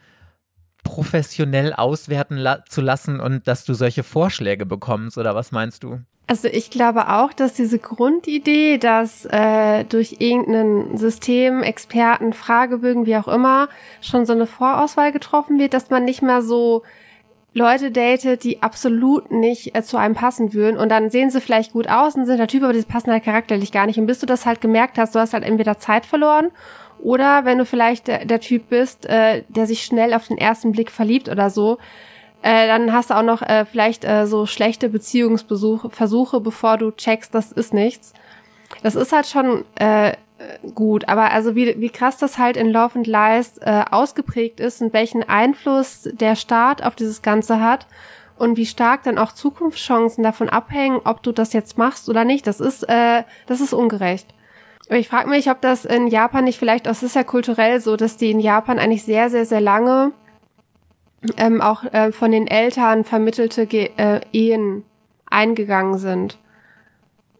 professionell auswerten la zu lassen und dass du solche Vorschläge bekommst oder was meinst du? Also ich glaube auch, dass diese Grundidee, dass äh, durch irgendein System, Experten, Fragebögen, wie auch immer, schon so eine Vorauswahl getroffen wird, dass man nicht mehr so Leute datet, die absolut nicht äh, zu einem passen würden und dann sehen sie vielleicht gut aus und sind der Typ, aber die passen halt charakterlich gar nicht. Und bis du das halt gemerkt hast, du hast halt entweder Zeit verloren oder wenn du vielleicht der, der Typ bist, äh, der sich schnell auf den ersten Blick verliebt oder so, äh, dann hast du auch noch äh, vielleicht äh, so schlechte Beziehungsversuche, bevor du checkst, das ist nichts. Das ist halt schon äh, gut, aber also wie, wie krass das halt in Love and Lies äh, ausgeprägt ist und welchen Einfluss der Staat auf dieses Ganze hat und wie stark dann auch Zukunftschancen davon abhängen, ob du das jetzt machst oder nicht, das ist, äh, das ist ungerecht. Aber ich frage mich, ob das in Japan nicht vielleicht, das ist ja kulturell so, dass die in Japan eigentlich sehr, sehr, sehr lange ähm, auch äh, von den Eltern vermittelte Ge äh, Ehen eingegangen sind.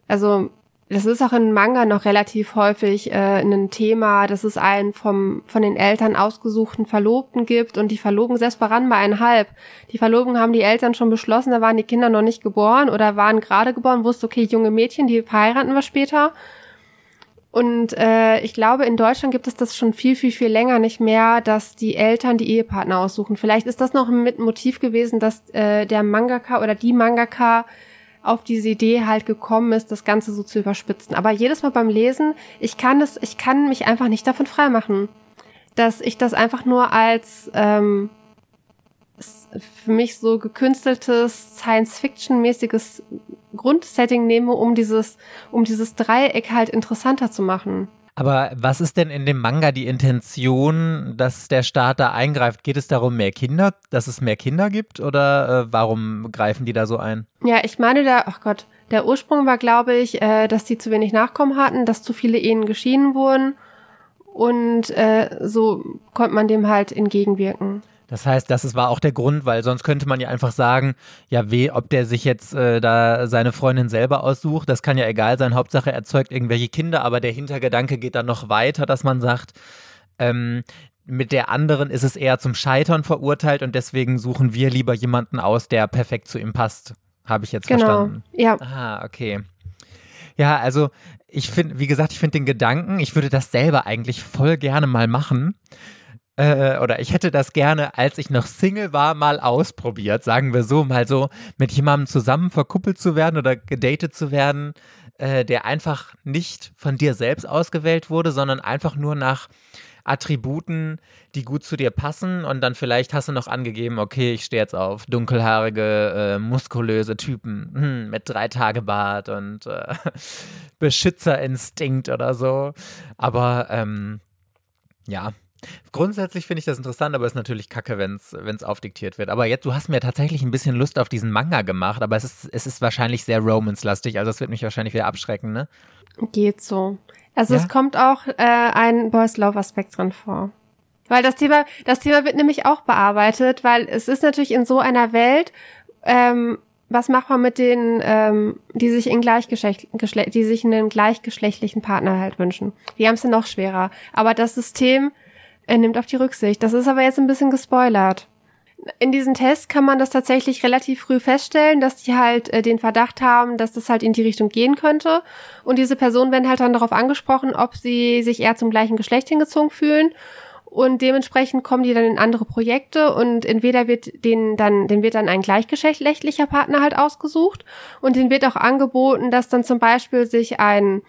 Also das ist auch in Manga noch relativ häufig äh, ein Thema, dass es einen vom, von den Eltern ausgesuchten Verlobten gibt und die Verlobung selbst bei Ranma einhalb. Die Verlobung haben die Eltern schon beschlossen, da waren die Kinder noch nicht geboren oder waren gerade geboren, wusste, okay, junge Mädchen, die heiraten wir später. Und äh, ich glaube, in Deutschland gibt es das schon viel, viel, viel länger nicht mehr, dass die Eltern die Ehepartner aussuchen. Vielleicht ist das noch mit Motiv gewesen, dass äh, der Mangaka oder die Mangaka auf diese Idee halt gekommen ist, das Ganze so zu überspitzen. Aber jedes Mal beim Lesen, ich kann das, ich kann mich einfach nicht davon freimachen, dass ich das einfach nur als ähm, für mich so gekünsteltes Science-Fiction-mäßiges Grundsetting nehme, um dieses, um dieses Dreieck halt interessanter zu machen. Aber was ist denn in dem Manga die Intention, dass der Staat da eingreift? Geht es darum, mehr Kinder, dass es mehr Kinder gibt oder äh, warum greifen die da so ein? Ja, ich meine da, ach Gott, der Ursprung war, glaube ich, äh, dass die zu wenig Nachkommen hatten, dass zu viele Ehen geschieden wurden und äh, so konnte man dem halt entgegenwirken. Das heißt, das war auch der Grund, weil sonst könnte man ja einfach sagen, ja, weh, ob der sich jetzt äh, da seine Freundin selber aussucht, das kann ja egal sein. Hauptsache, er zeugt irgendwelche Kinder, aber der Hintergedanke geht dann noch weiter, dass man sagt, ähm, mit der anderen ist es eher zum Scheitern verurteilt und deswegen suchen wir lieber jemanden aus, der perfekt zu ihm passt. Habe ich jetzt genau. verstanden. Ja. Ah, okay. Ja, also ich finde, wie gesagt, ich finde den Gedanken, ich würde das selber eigentlich voll gerne mal machen äh, oder ich hätte das gerne, als ich noch Single war, mal ausprobiert, sagen wir so, mal so mit jemandem zusammen verkuppelt zu werden oder gedatet zu werden, äh, der einfach nicht von dir selbst ausgewählt wurde, sondern einfach nur nach Attributen, die gut zu dir passen und dann vielleicht hast du noch angegeben, okay, ich stehe jetzt auf dunkelhaarige, äh, muskulöse Typen hm, mit drei Tage Bart und äh, Beschützerinstinkt oder so. Aber ähm, ja, Grundsätzlich finde ich das interessant, aber es ist natürlich kacke, wenn es aufdiktiert wird. Aber jetzt, du hast mir tatsächlich ein bisschen Lust auf diesen Manga gemacht, aber es ist, es ist wahrscheinlich sehr Romance-lastig, also es wird mich wahrscheinlich wieder abschrecken, ne? Geht so. Also ja? es kommt auch äh, ein Boys Love-Aspekt drin vor. Weil das Thema, das Thema wird nämlich auch bearbeitet, weil es ist natürlich in so einer Welt, ähm, was macht man mit denen, ähm, die sich in Gleichgeschlecht, die sich einen gleichgeschlechtlichen Partner halt wünschen? Die haben es ja noch schwerer. Aber das System er nimmt auf die Rücksicht. Das ist aber jetzt ein bisschen gespoilert. In diesem Test kann man das tatsächlich relativ früh feststellen, dass die halt äh, den Verdacht haben, dass das halt in die Richtung gehen könnte. Und diese Personen werden halt dann darauf angesprochen, ob sie sich eher zum gleichen Geschlecht hingezogen fühlen. Und dementsprechend kommen die dann in andere Projekte und entweder wird denen dann, den wird dann ein gleichgeschlechtlicher Partner halt ausgesucht und denen wird auch angeboten, dass dann zum Beispiel sich ein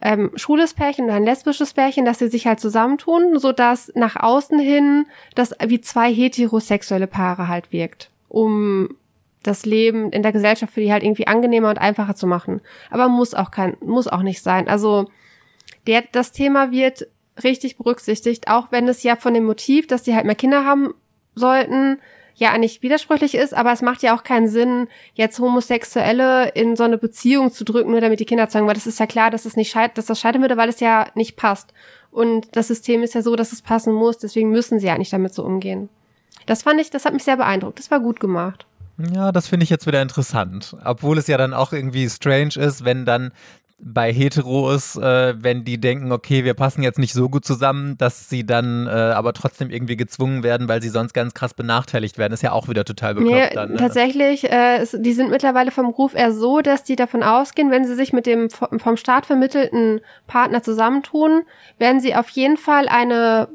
ähm, schwules Pärchen oder ein lesbisches Pärchen, dass sie sich halt zusammentun, so dass nach außen hin das wie zwei heterosexuelle Paare halt wirkt, um das Leben in der Gesellschaft für die halt irgendwie angenehmer und einfacher zu machen. Aber muss auch kein, muss auch nicht sein. Also der, das Thema wird richtig berücksichtigt, auch wenn es ja von dem Motiv, dass die halt mehr Kinder haben sollten, ja eigentlich widersprüchlich ist, aber es macht ja auch keinen Sinn, jetzt Homosexuelle in so eine Beziehung zu drücken, nur damit die Kinder zeigen, weil das ist ja klar, dass es nicht scheit dass das scheitern würde, weil es ja nicht passt. Und das System ist ja so, dass es passen muss, deswegen müssen sie ja nicht damit so umgehen. Das fand ich, das hat mich sehr beeindruckt. Das war gut gemacht. Ja, das finde ich jetzt wieder interessant. Obwohl es ja dann auch irgendwie strange ist, wenn dann bei Heteros, äh, wenn die denken, okay, wir passen jetzt nicht so gut zusammen, dass sie dann äh, aber trotzdem irgendwie gezwungen werden, weil sie sonst ganz krass benachteiligt werden, ist ja auch wieder total bekloppt nee, dann. Ne? Tatsächlich, äh, die sind mittlerweile vom Ruf eher so, dass die davon ausgehen, wenn sie sich mit dem vom Staat vermittelten Partner zusammentun, werden sie auf jeden Fall eine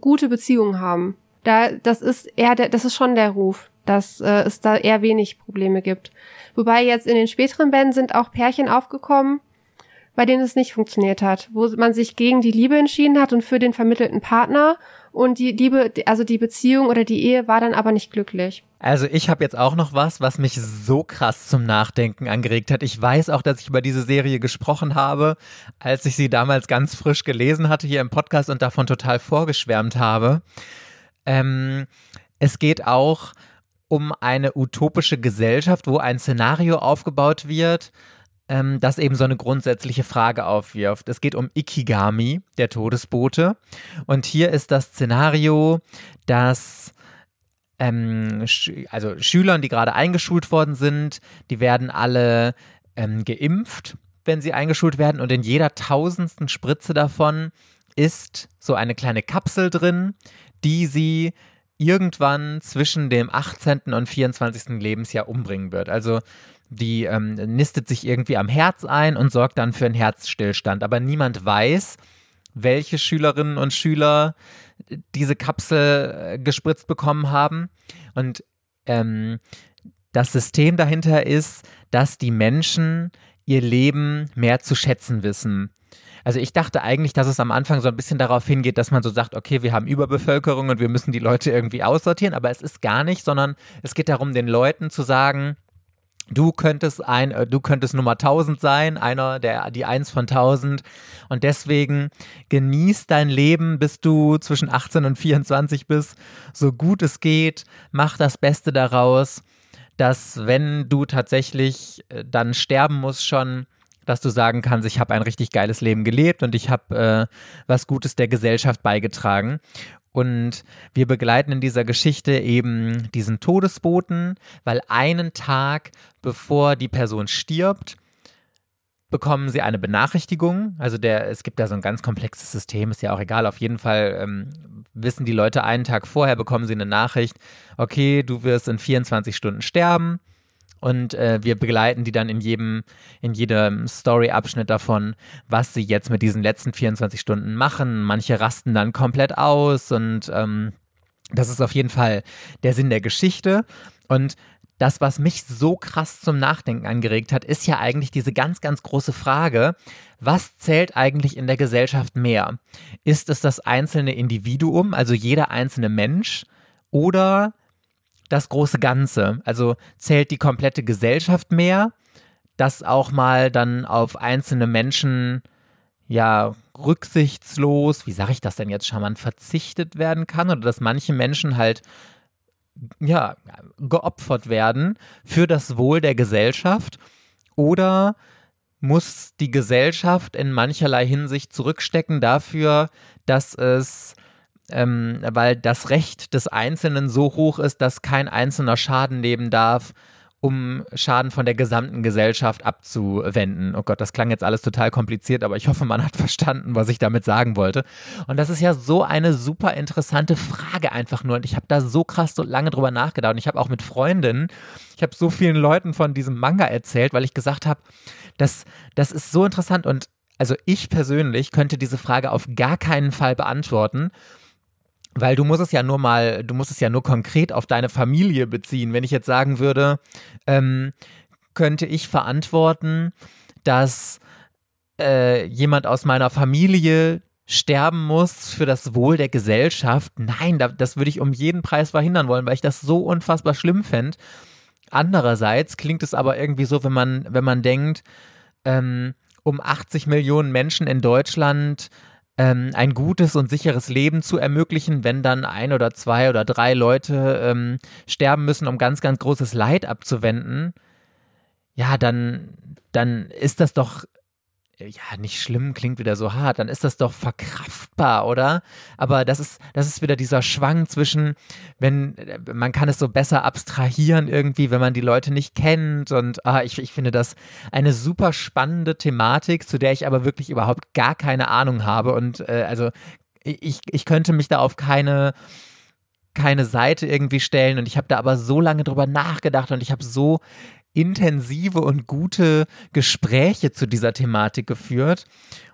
gute Beziehung haben. Da, das ist eher der, das ist schon der Ruf, dass äh, es da eher wenig Probleme gibt. Wobei jetzt in den späteren Bänden sind auch Pärchen aufgekommen, bei denen es nicht funktioniert hat, wo man sich gegen die Liebe entschieden hat und für den vermittelten Partner und die Liebe, also die Beziehung oder die Ehe war dann aber nicht glücklich. Also ich habe jetzt auch noch was, was mich so krass zum Nachdenken angeregt hat. Ich weiß auch, dass ich über diese Serie gesprochen habe, als ich sie damals ganz frisch gelesen hatte hier im Podcast und davon total vorgeschwärmt habe. Ähm, es geht auch um eine utopische Gesellschaft, wo ein Szenario aufgebaut wird, ähm, das eben so eine grundsätzliche Frage aufwirft. Es geht um Ikigami, der Todesbote. Und hier ist das Szenario, dass ähm, also Schülern, die gerade eingeschult worden sind, die werden alle ähm, geimpft, wenn sie eingeschult werden. Und in jeder tausendsten Spritze davon ist so eine kleine Kapsel drin, die sie irgendwann zwischen dem 18. und 24. Lebensjahr umbringen wird. Also die ähm, nistet sich irgendwie am Herz ein und sorgt dann für einen Herzstillstand. Aber niemand weiß, welche Schülerinnen und Schüler diese Kapsel äh, gespritzt bekommen haben. Und ähm, das System dahinter ist, dass die Menschen ihr Leben mehr zu schätzen wissen. Also ich dachte eigentlich, dass es am Anfang so ein bisschen darauf hingeht, dass man so sagt, okay, wir haben Überbevölkerung und wir müssen die Leute irgendwie aussortieren, aber es ist gar nicht, sondern es geht darum, den Leuten zu sagen, Du könntest ein, äh, du könntest Nummer 1000 sein, einer der, die eins von 1000. Und deswegen genieß dein Leben, bis du zwischen 18 und 24 bist, so gut es geht. Mach das Beste daraus, dass wenn du tatsächlich äh, dann sterben musst schon, dass du sagen kannst, ich habe ein richtig geiles Leben gelebt und ich habe äh, was Gutes der Gesellschaft beigetragen. Und wir begleiten in dieser Geschichte eben diesen Todesboten, weil einen Tag bevor die Person stirbt, bekommen sie eine Benachrichtigung. Also der, es gibt da so ein ganz komplexes System, ist ja auch egal. Auf jeden Fall ähm, wissen die Leute einen Tag vorher, bekommen sie eine Nachricht, okay, du wirst in 24 Stunden sterben und äh, wir begleiten die dann in jedem, in jedem Story-Abschnitt davon, was sie jetzt mit diesen letzten 24 Stunden machen. Manche rasten dann komplett aus und ähm, das ist auf jeden Fall der Sinn der Geschichte. Und das, was mich so krass zum Nachdenken angeregt hat, ist ja eigentlich diese ganz, ganz große Frage, was zählt eigentlich in der Gesellschaft mehr? Ist es das einzelne Individuum, also jeder einzelne Mensch, oder das große Ganze. Also zählt die komplette Gesellschaft mehr, dass auch mal dann auf einzelne Menschen ja rücksichtslos, wie sage ich das denn jetzt charmant, verzichtet werden kann oder dass manche Menschen halt ja geopfert werden für das Wohl der Gesellschaft oder muss die Gesellschaft in mancherlei Hinsicht zurückstecken dafür, dass es ähm, weil das Recht des Einzelnen so hoch ist, dass kein einzelner Schaden nehmen darf, um Schaden von der gesamten Gesellschaft abzuwenden. Oh Gott, das klang jetzt alles total kompliziert, aber ich hoffe, man hat verstanden, was ich damit sagen wollte. Und das ist ja so eine super interessante Frage einfach nur. Und ich habe da so krass so lange drüber nachgedacht. Und ich habe auch mit Freundinnen, ich habe so vielen Leuten von diesem Manga erzählt, weil ich gesagt habe, das, das ist so interessant. Und also ich persönlich könnte diese Frage auf gar keinen Fall beantworten. Weil du musst es ja nur mal, du musst es ja nur konkret auf deine Familie beziehen. Wenn ich jetzt sagen würde, ähm, könnte ich verantworten, dass äh, jemand aus meiner Familie sterben muss für das Wohl der Gesellschaft. Nein, da, das würde ich um jeden Preis verhindern wollen, weil ich das so unfassbar schlimm fände. Andererseits klingt es aber irgendwie so, wenn man, wenn man denkt, ähm, um 80 Millionen Menschen in Deutschland ähm, ein gutes und sicheres Leben zu ermöglichen, wenn dann ein oder zwei oder drei Leute ähm, sterben müssen, um ganz, ganz großes Leid abzuwenden, ja, dann, dann ist das doch ja, nicht schlimm, klingt wieder so hart, dann ist das doch verkraftbar, oder? Aber das ist, das ist wieder dieser Schwang zwischen, wenn, man kann es so besser abstrahieren irgendwie, wenn man die Leute nicht kennt und ah, ich, ich finde das eine super spannende Thematik, zu der ich aber wirklich überhaupt gar keine Ahnung habe und äh, also ich, ich könnte mich da auf keine keine Seite irgendwie stellen und ich habe da aber so lange drüber nachgedacht und ich habe so intensive und gute Gespräche zu dieser Thematik geführt.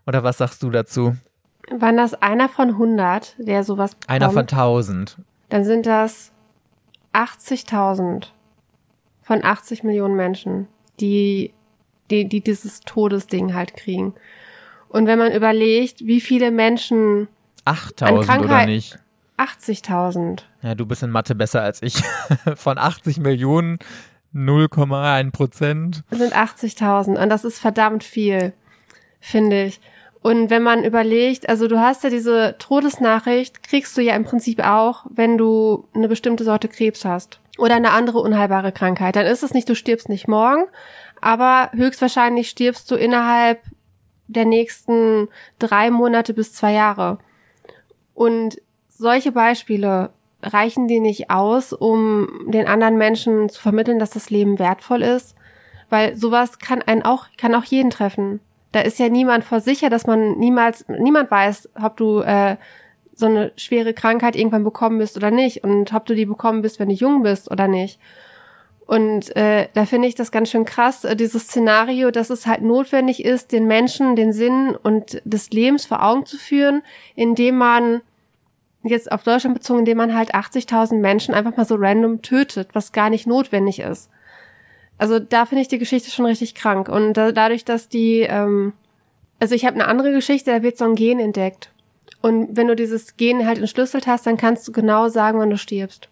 Oder was sagst du dazu? Wann das einer von 100, der sowas bekommt? Einer von 1000. Dann sind das 80.000 von 80 Millionen Menschen, die, die, die dieses Todesding halt kriegen. Und wenn man überlegt, wie viele Menschen 8000 oder nicht? 80.000. Ja, du bist in Mathe besser als ich. Von 80 Millionen 0,1 Prozent. Sind 80.000 und das ist verdammt viel, finde ich. Und wenn man überlegt, also du hast ja diese Todesnachricht, kriegst du ja im Prinzip auch, wenn du eine bestimmte Sorte Krebs hast oder eine andere unheilbare Krankheit. Dann ist es nicht, du stirbst nicht morgen, aber höchstwahrscheinlich stirbst du innerhalb der nächsten drei Monate bis zwei Jahre. Und solche Beispiele reichen die nicht aus, um den anderen Menschen zu vermitteln, dass das Leben wertvoll ist? Weil sowas kann einen auch, kann auch jeden treffen. Da ist ja niemand vor sicher, dass man niemals, niemand weiß, ob du äh, so eine schwere Krankheit irgendwann bekommen bist oder nicht und ob du die bekommen bist, wenn du jung bist oder nicht. Und äh, da finde ich das ganz schön krass, äh, dieses Szenario, dass es halt notwendig ist, den Menschen den Sinn und des Lebens vor Augen zu führen, indem man jetzt auf Deutschland bezogen, indem man halt 80.000 Menschen einfach mal so random tötet, was gar nicht notwendig ist. Also da finde ich die Geschichte schon richtig krank. Und da, dadurch, dass die, ähm, also ich habe eine andere Geschichte, da wird so ein Gen entdeckt. Und wenn du dieses Gen halt entschlüsselt hast, dann kannst du genau sagen, wann du stirbst.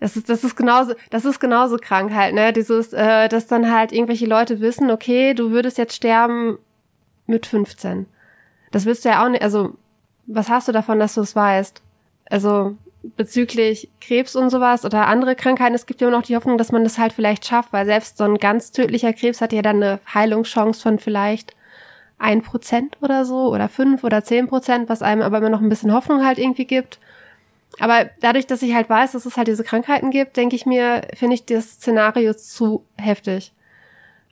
Das ist, das ist genauso, das ist genauso krank halt, ne? Dieses, äh, dass dann halt irgendwelche Leute wissen, okay, du würdest jetzt sterben mit 15. Das willst du ja auch nicht, also, was hast du davon, dass du es weißt? Also, bezüglich Krebs und sowas oder andere Krankheiten, es gibt ja immer noch die Hoffnung, dass man das halt vielleicht schafft, weil selbst so ein ganz tödlicher Krebs hat ja dann eine Heilungschance von vielleicht ein Prozent oder so oder fünf oder zehn Prozent, was einem aber immer noch ein bisschen Hoffnung halt irgendwie gibt. Aber dadurch, dass ich halt weiß, dass es halt diese Krankheiten gibt, denke ich mir, finde ich das Szenario zu heftig.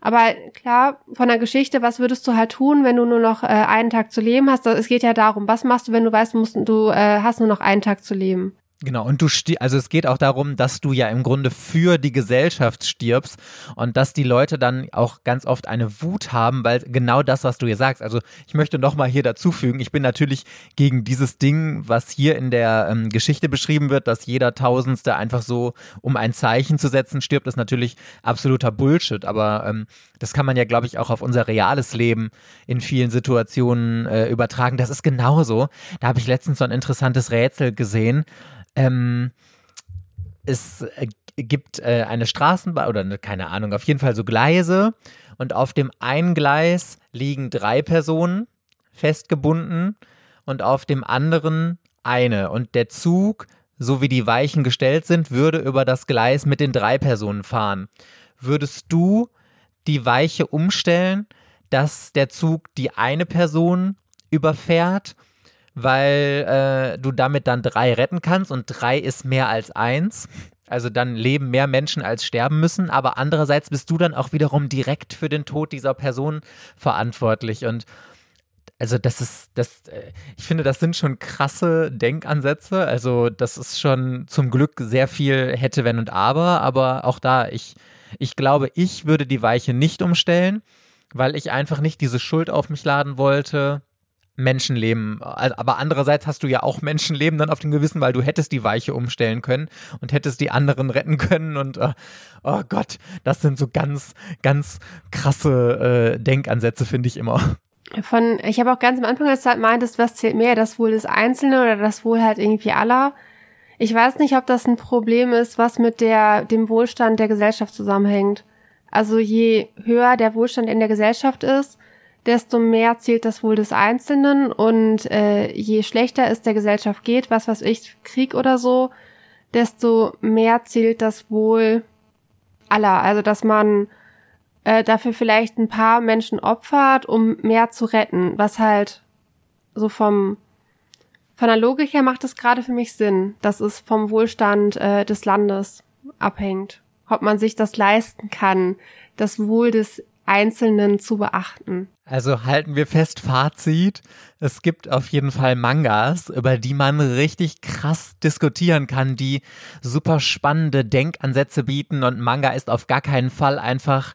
Aber klar, von der Geschichte, was würdest du halt tun, wenn du nur noch äh, einen Tag zu leben hast? Es geht ja darum, was machst du, wenn du weißt, du, musst, du äh, hast nur noch einen Tag zu leben? Genau, und du also es geht auch darum, dass du ja im Grunde für die Gesellschaft stirbst und dass die Leute dann auch ganz oft eine Wut haben, weil genau das, was du hier sagst. Also ich möchte nochmal hier dazufügen, ich bin natürlich gegen dieses Ding, was hier in der ähm, Geschichte beschrieben wird, dass jeder Tausendste einfach so, um ein Zeichen zu setzen, stirbt, ist natürlich absoluter Bullshit. Aber ähm, das kann man ja, glaube ich, auch auf unser reales Leben in vielen Situationen äh, übertragen. Das ist genauso. Da habe ich letztens so ein interessantes Rätsel gesehen. Ähm, es äh, gibt äh, eine Straßenbahn oder ne, keine Ahnung, auf jeden Fall so Gleise und auf dem einen Gleis liegen drei Personen festgebunden und auf dem anderen eine. Und der Zug, so wie die Weichen gestellt sind, würde über das Gleis mit den drei Personen fahren. Würdest du die Weiche umstellen, dass der Zug die eine Person überfährt weil äh, du damit dann drei retten kannst und drei ist mehr als eins. Also dann leben mehr Menschen als sterben müssen, aber andererseits bist du dann auch wiederum direkt für den Tod dieser Person verantwortlich und also das ist, das, äh, ich finde, das sind schon krasse Denkansätze. Also das ist schon zum Glück sehr viel hätte, wenn und aber, aber auch da, ich, ich glaube, ich würde die Weiche nicht umstellen, weil ich einfach nicht diese Schuld auf mich laden wollte, Menschenleben. Aber andererseits hast du ja auch Menschenleben dann auf dem Gewissen, weil du hättest die Weiche umstellen können und hättest die anderen retten können. Und uh, oh Gott, das sind so ganz, ganz krasse äh, Denkansätze, finde ich immer. Von, ich habe auch ganz am Anfang der Zeit meintest, was zählt mehr, das Wohl des Einzelnen oder das Wohl halt irgendwie aller. Ich weiß nicht, ob das ein Problem ist, was mit der, dem Wohlstand der Gesellschaft zusammenhängt. Also je höher der Wohlstand in der Gesellschaft ist, desto mehr zählt das Wohl des Einzelnen und äh, je schlechter es der Gesellschaft geht, was weiß ich, Krieg oder so, desto mehr zählt das Wohl aller. Also dass man äh, dafür vielleicht ein paar Menschen opfert, um mehr zu retten, was halt so vom von der Logik her macht es gerade für mich Sinn, dass es vom Wohlstand äh, des Landes abhängt, ob man sich das leisten kann, das Wohl des Einzelnen zu beachten. Also halten wir fest, Fazit. Es gibt auf jeden Fall Mangas, über die man richtig krass diskutieren kann, die super spannende Denkansätze bieten und Manga ist auf gar keinen Fall einfach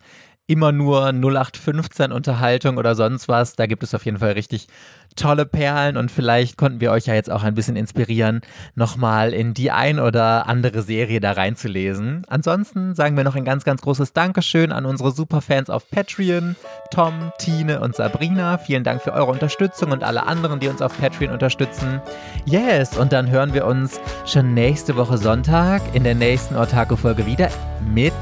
immer nur 0815 Unterhaltung oder sonst was. Da gibt es auf jeden Fall richtig tolle Perlen und vielleicht konnten wir euch ja jetzt auch ein bisschen inspirieren, nochmal in die ein oder andere Serie da reinzulesen. Ansonsten sagen wir noch ein ganz, ganz großes Dankeschön an unsere Superfans auf Patreon, Tom, Tine und Sabrina. Vielen Dank für eure Unterstützung und alle anderen, die uns auf Patreon unterstützen. Yes, und dann hören wir uns schon nächste Woche Sonntag in der nächsten Ortaco-Folge wieder mit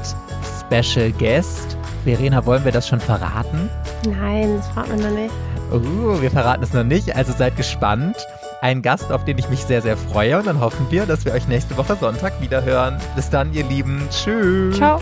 Special Guest. Verena, wollen wir das schon verraten? Nein, das verraten wir noch nicht. Uh, wir verraten es noch nicht, also seid gespannt. Ein Gast, auf den ich mich sehr, sehr freue. Und dann hoffen wir, dass wir euch nächste Woche Sonntag wieder hören. Bis dann, ihr Lieben. Tschüss. Ciao.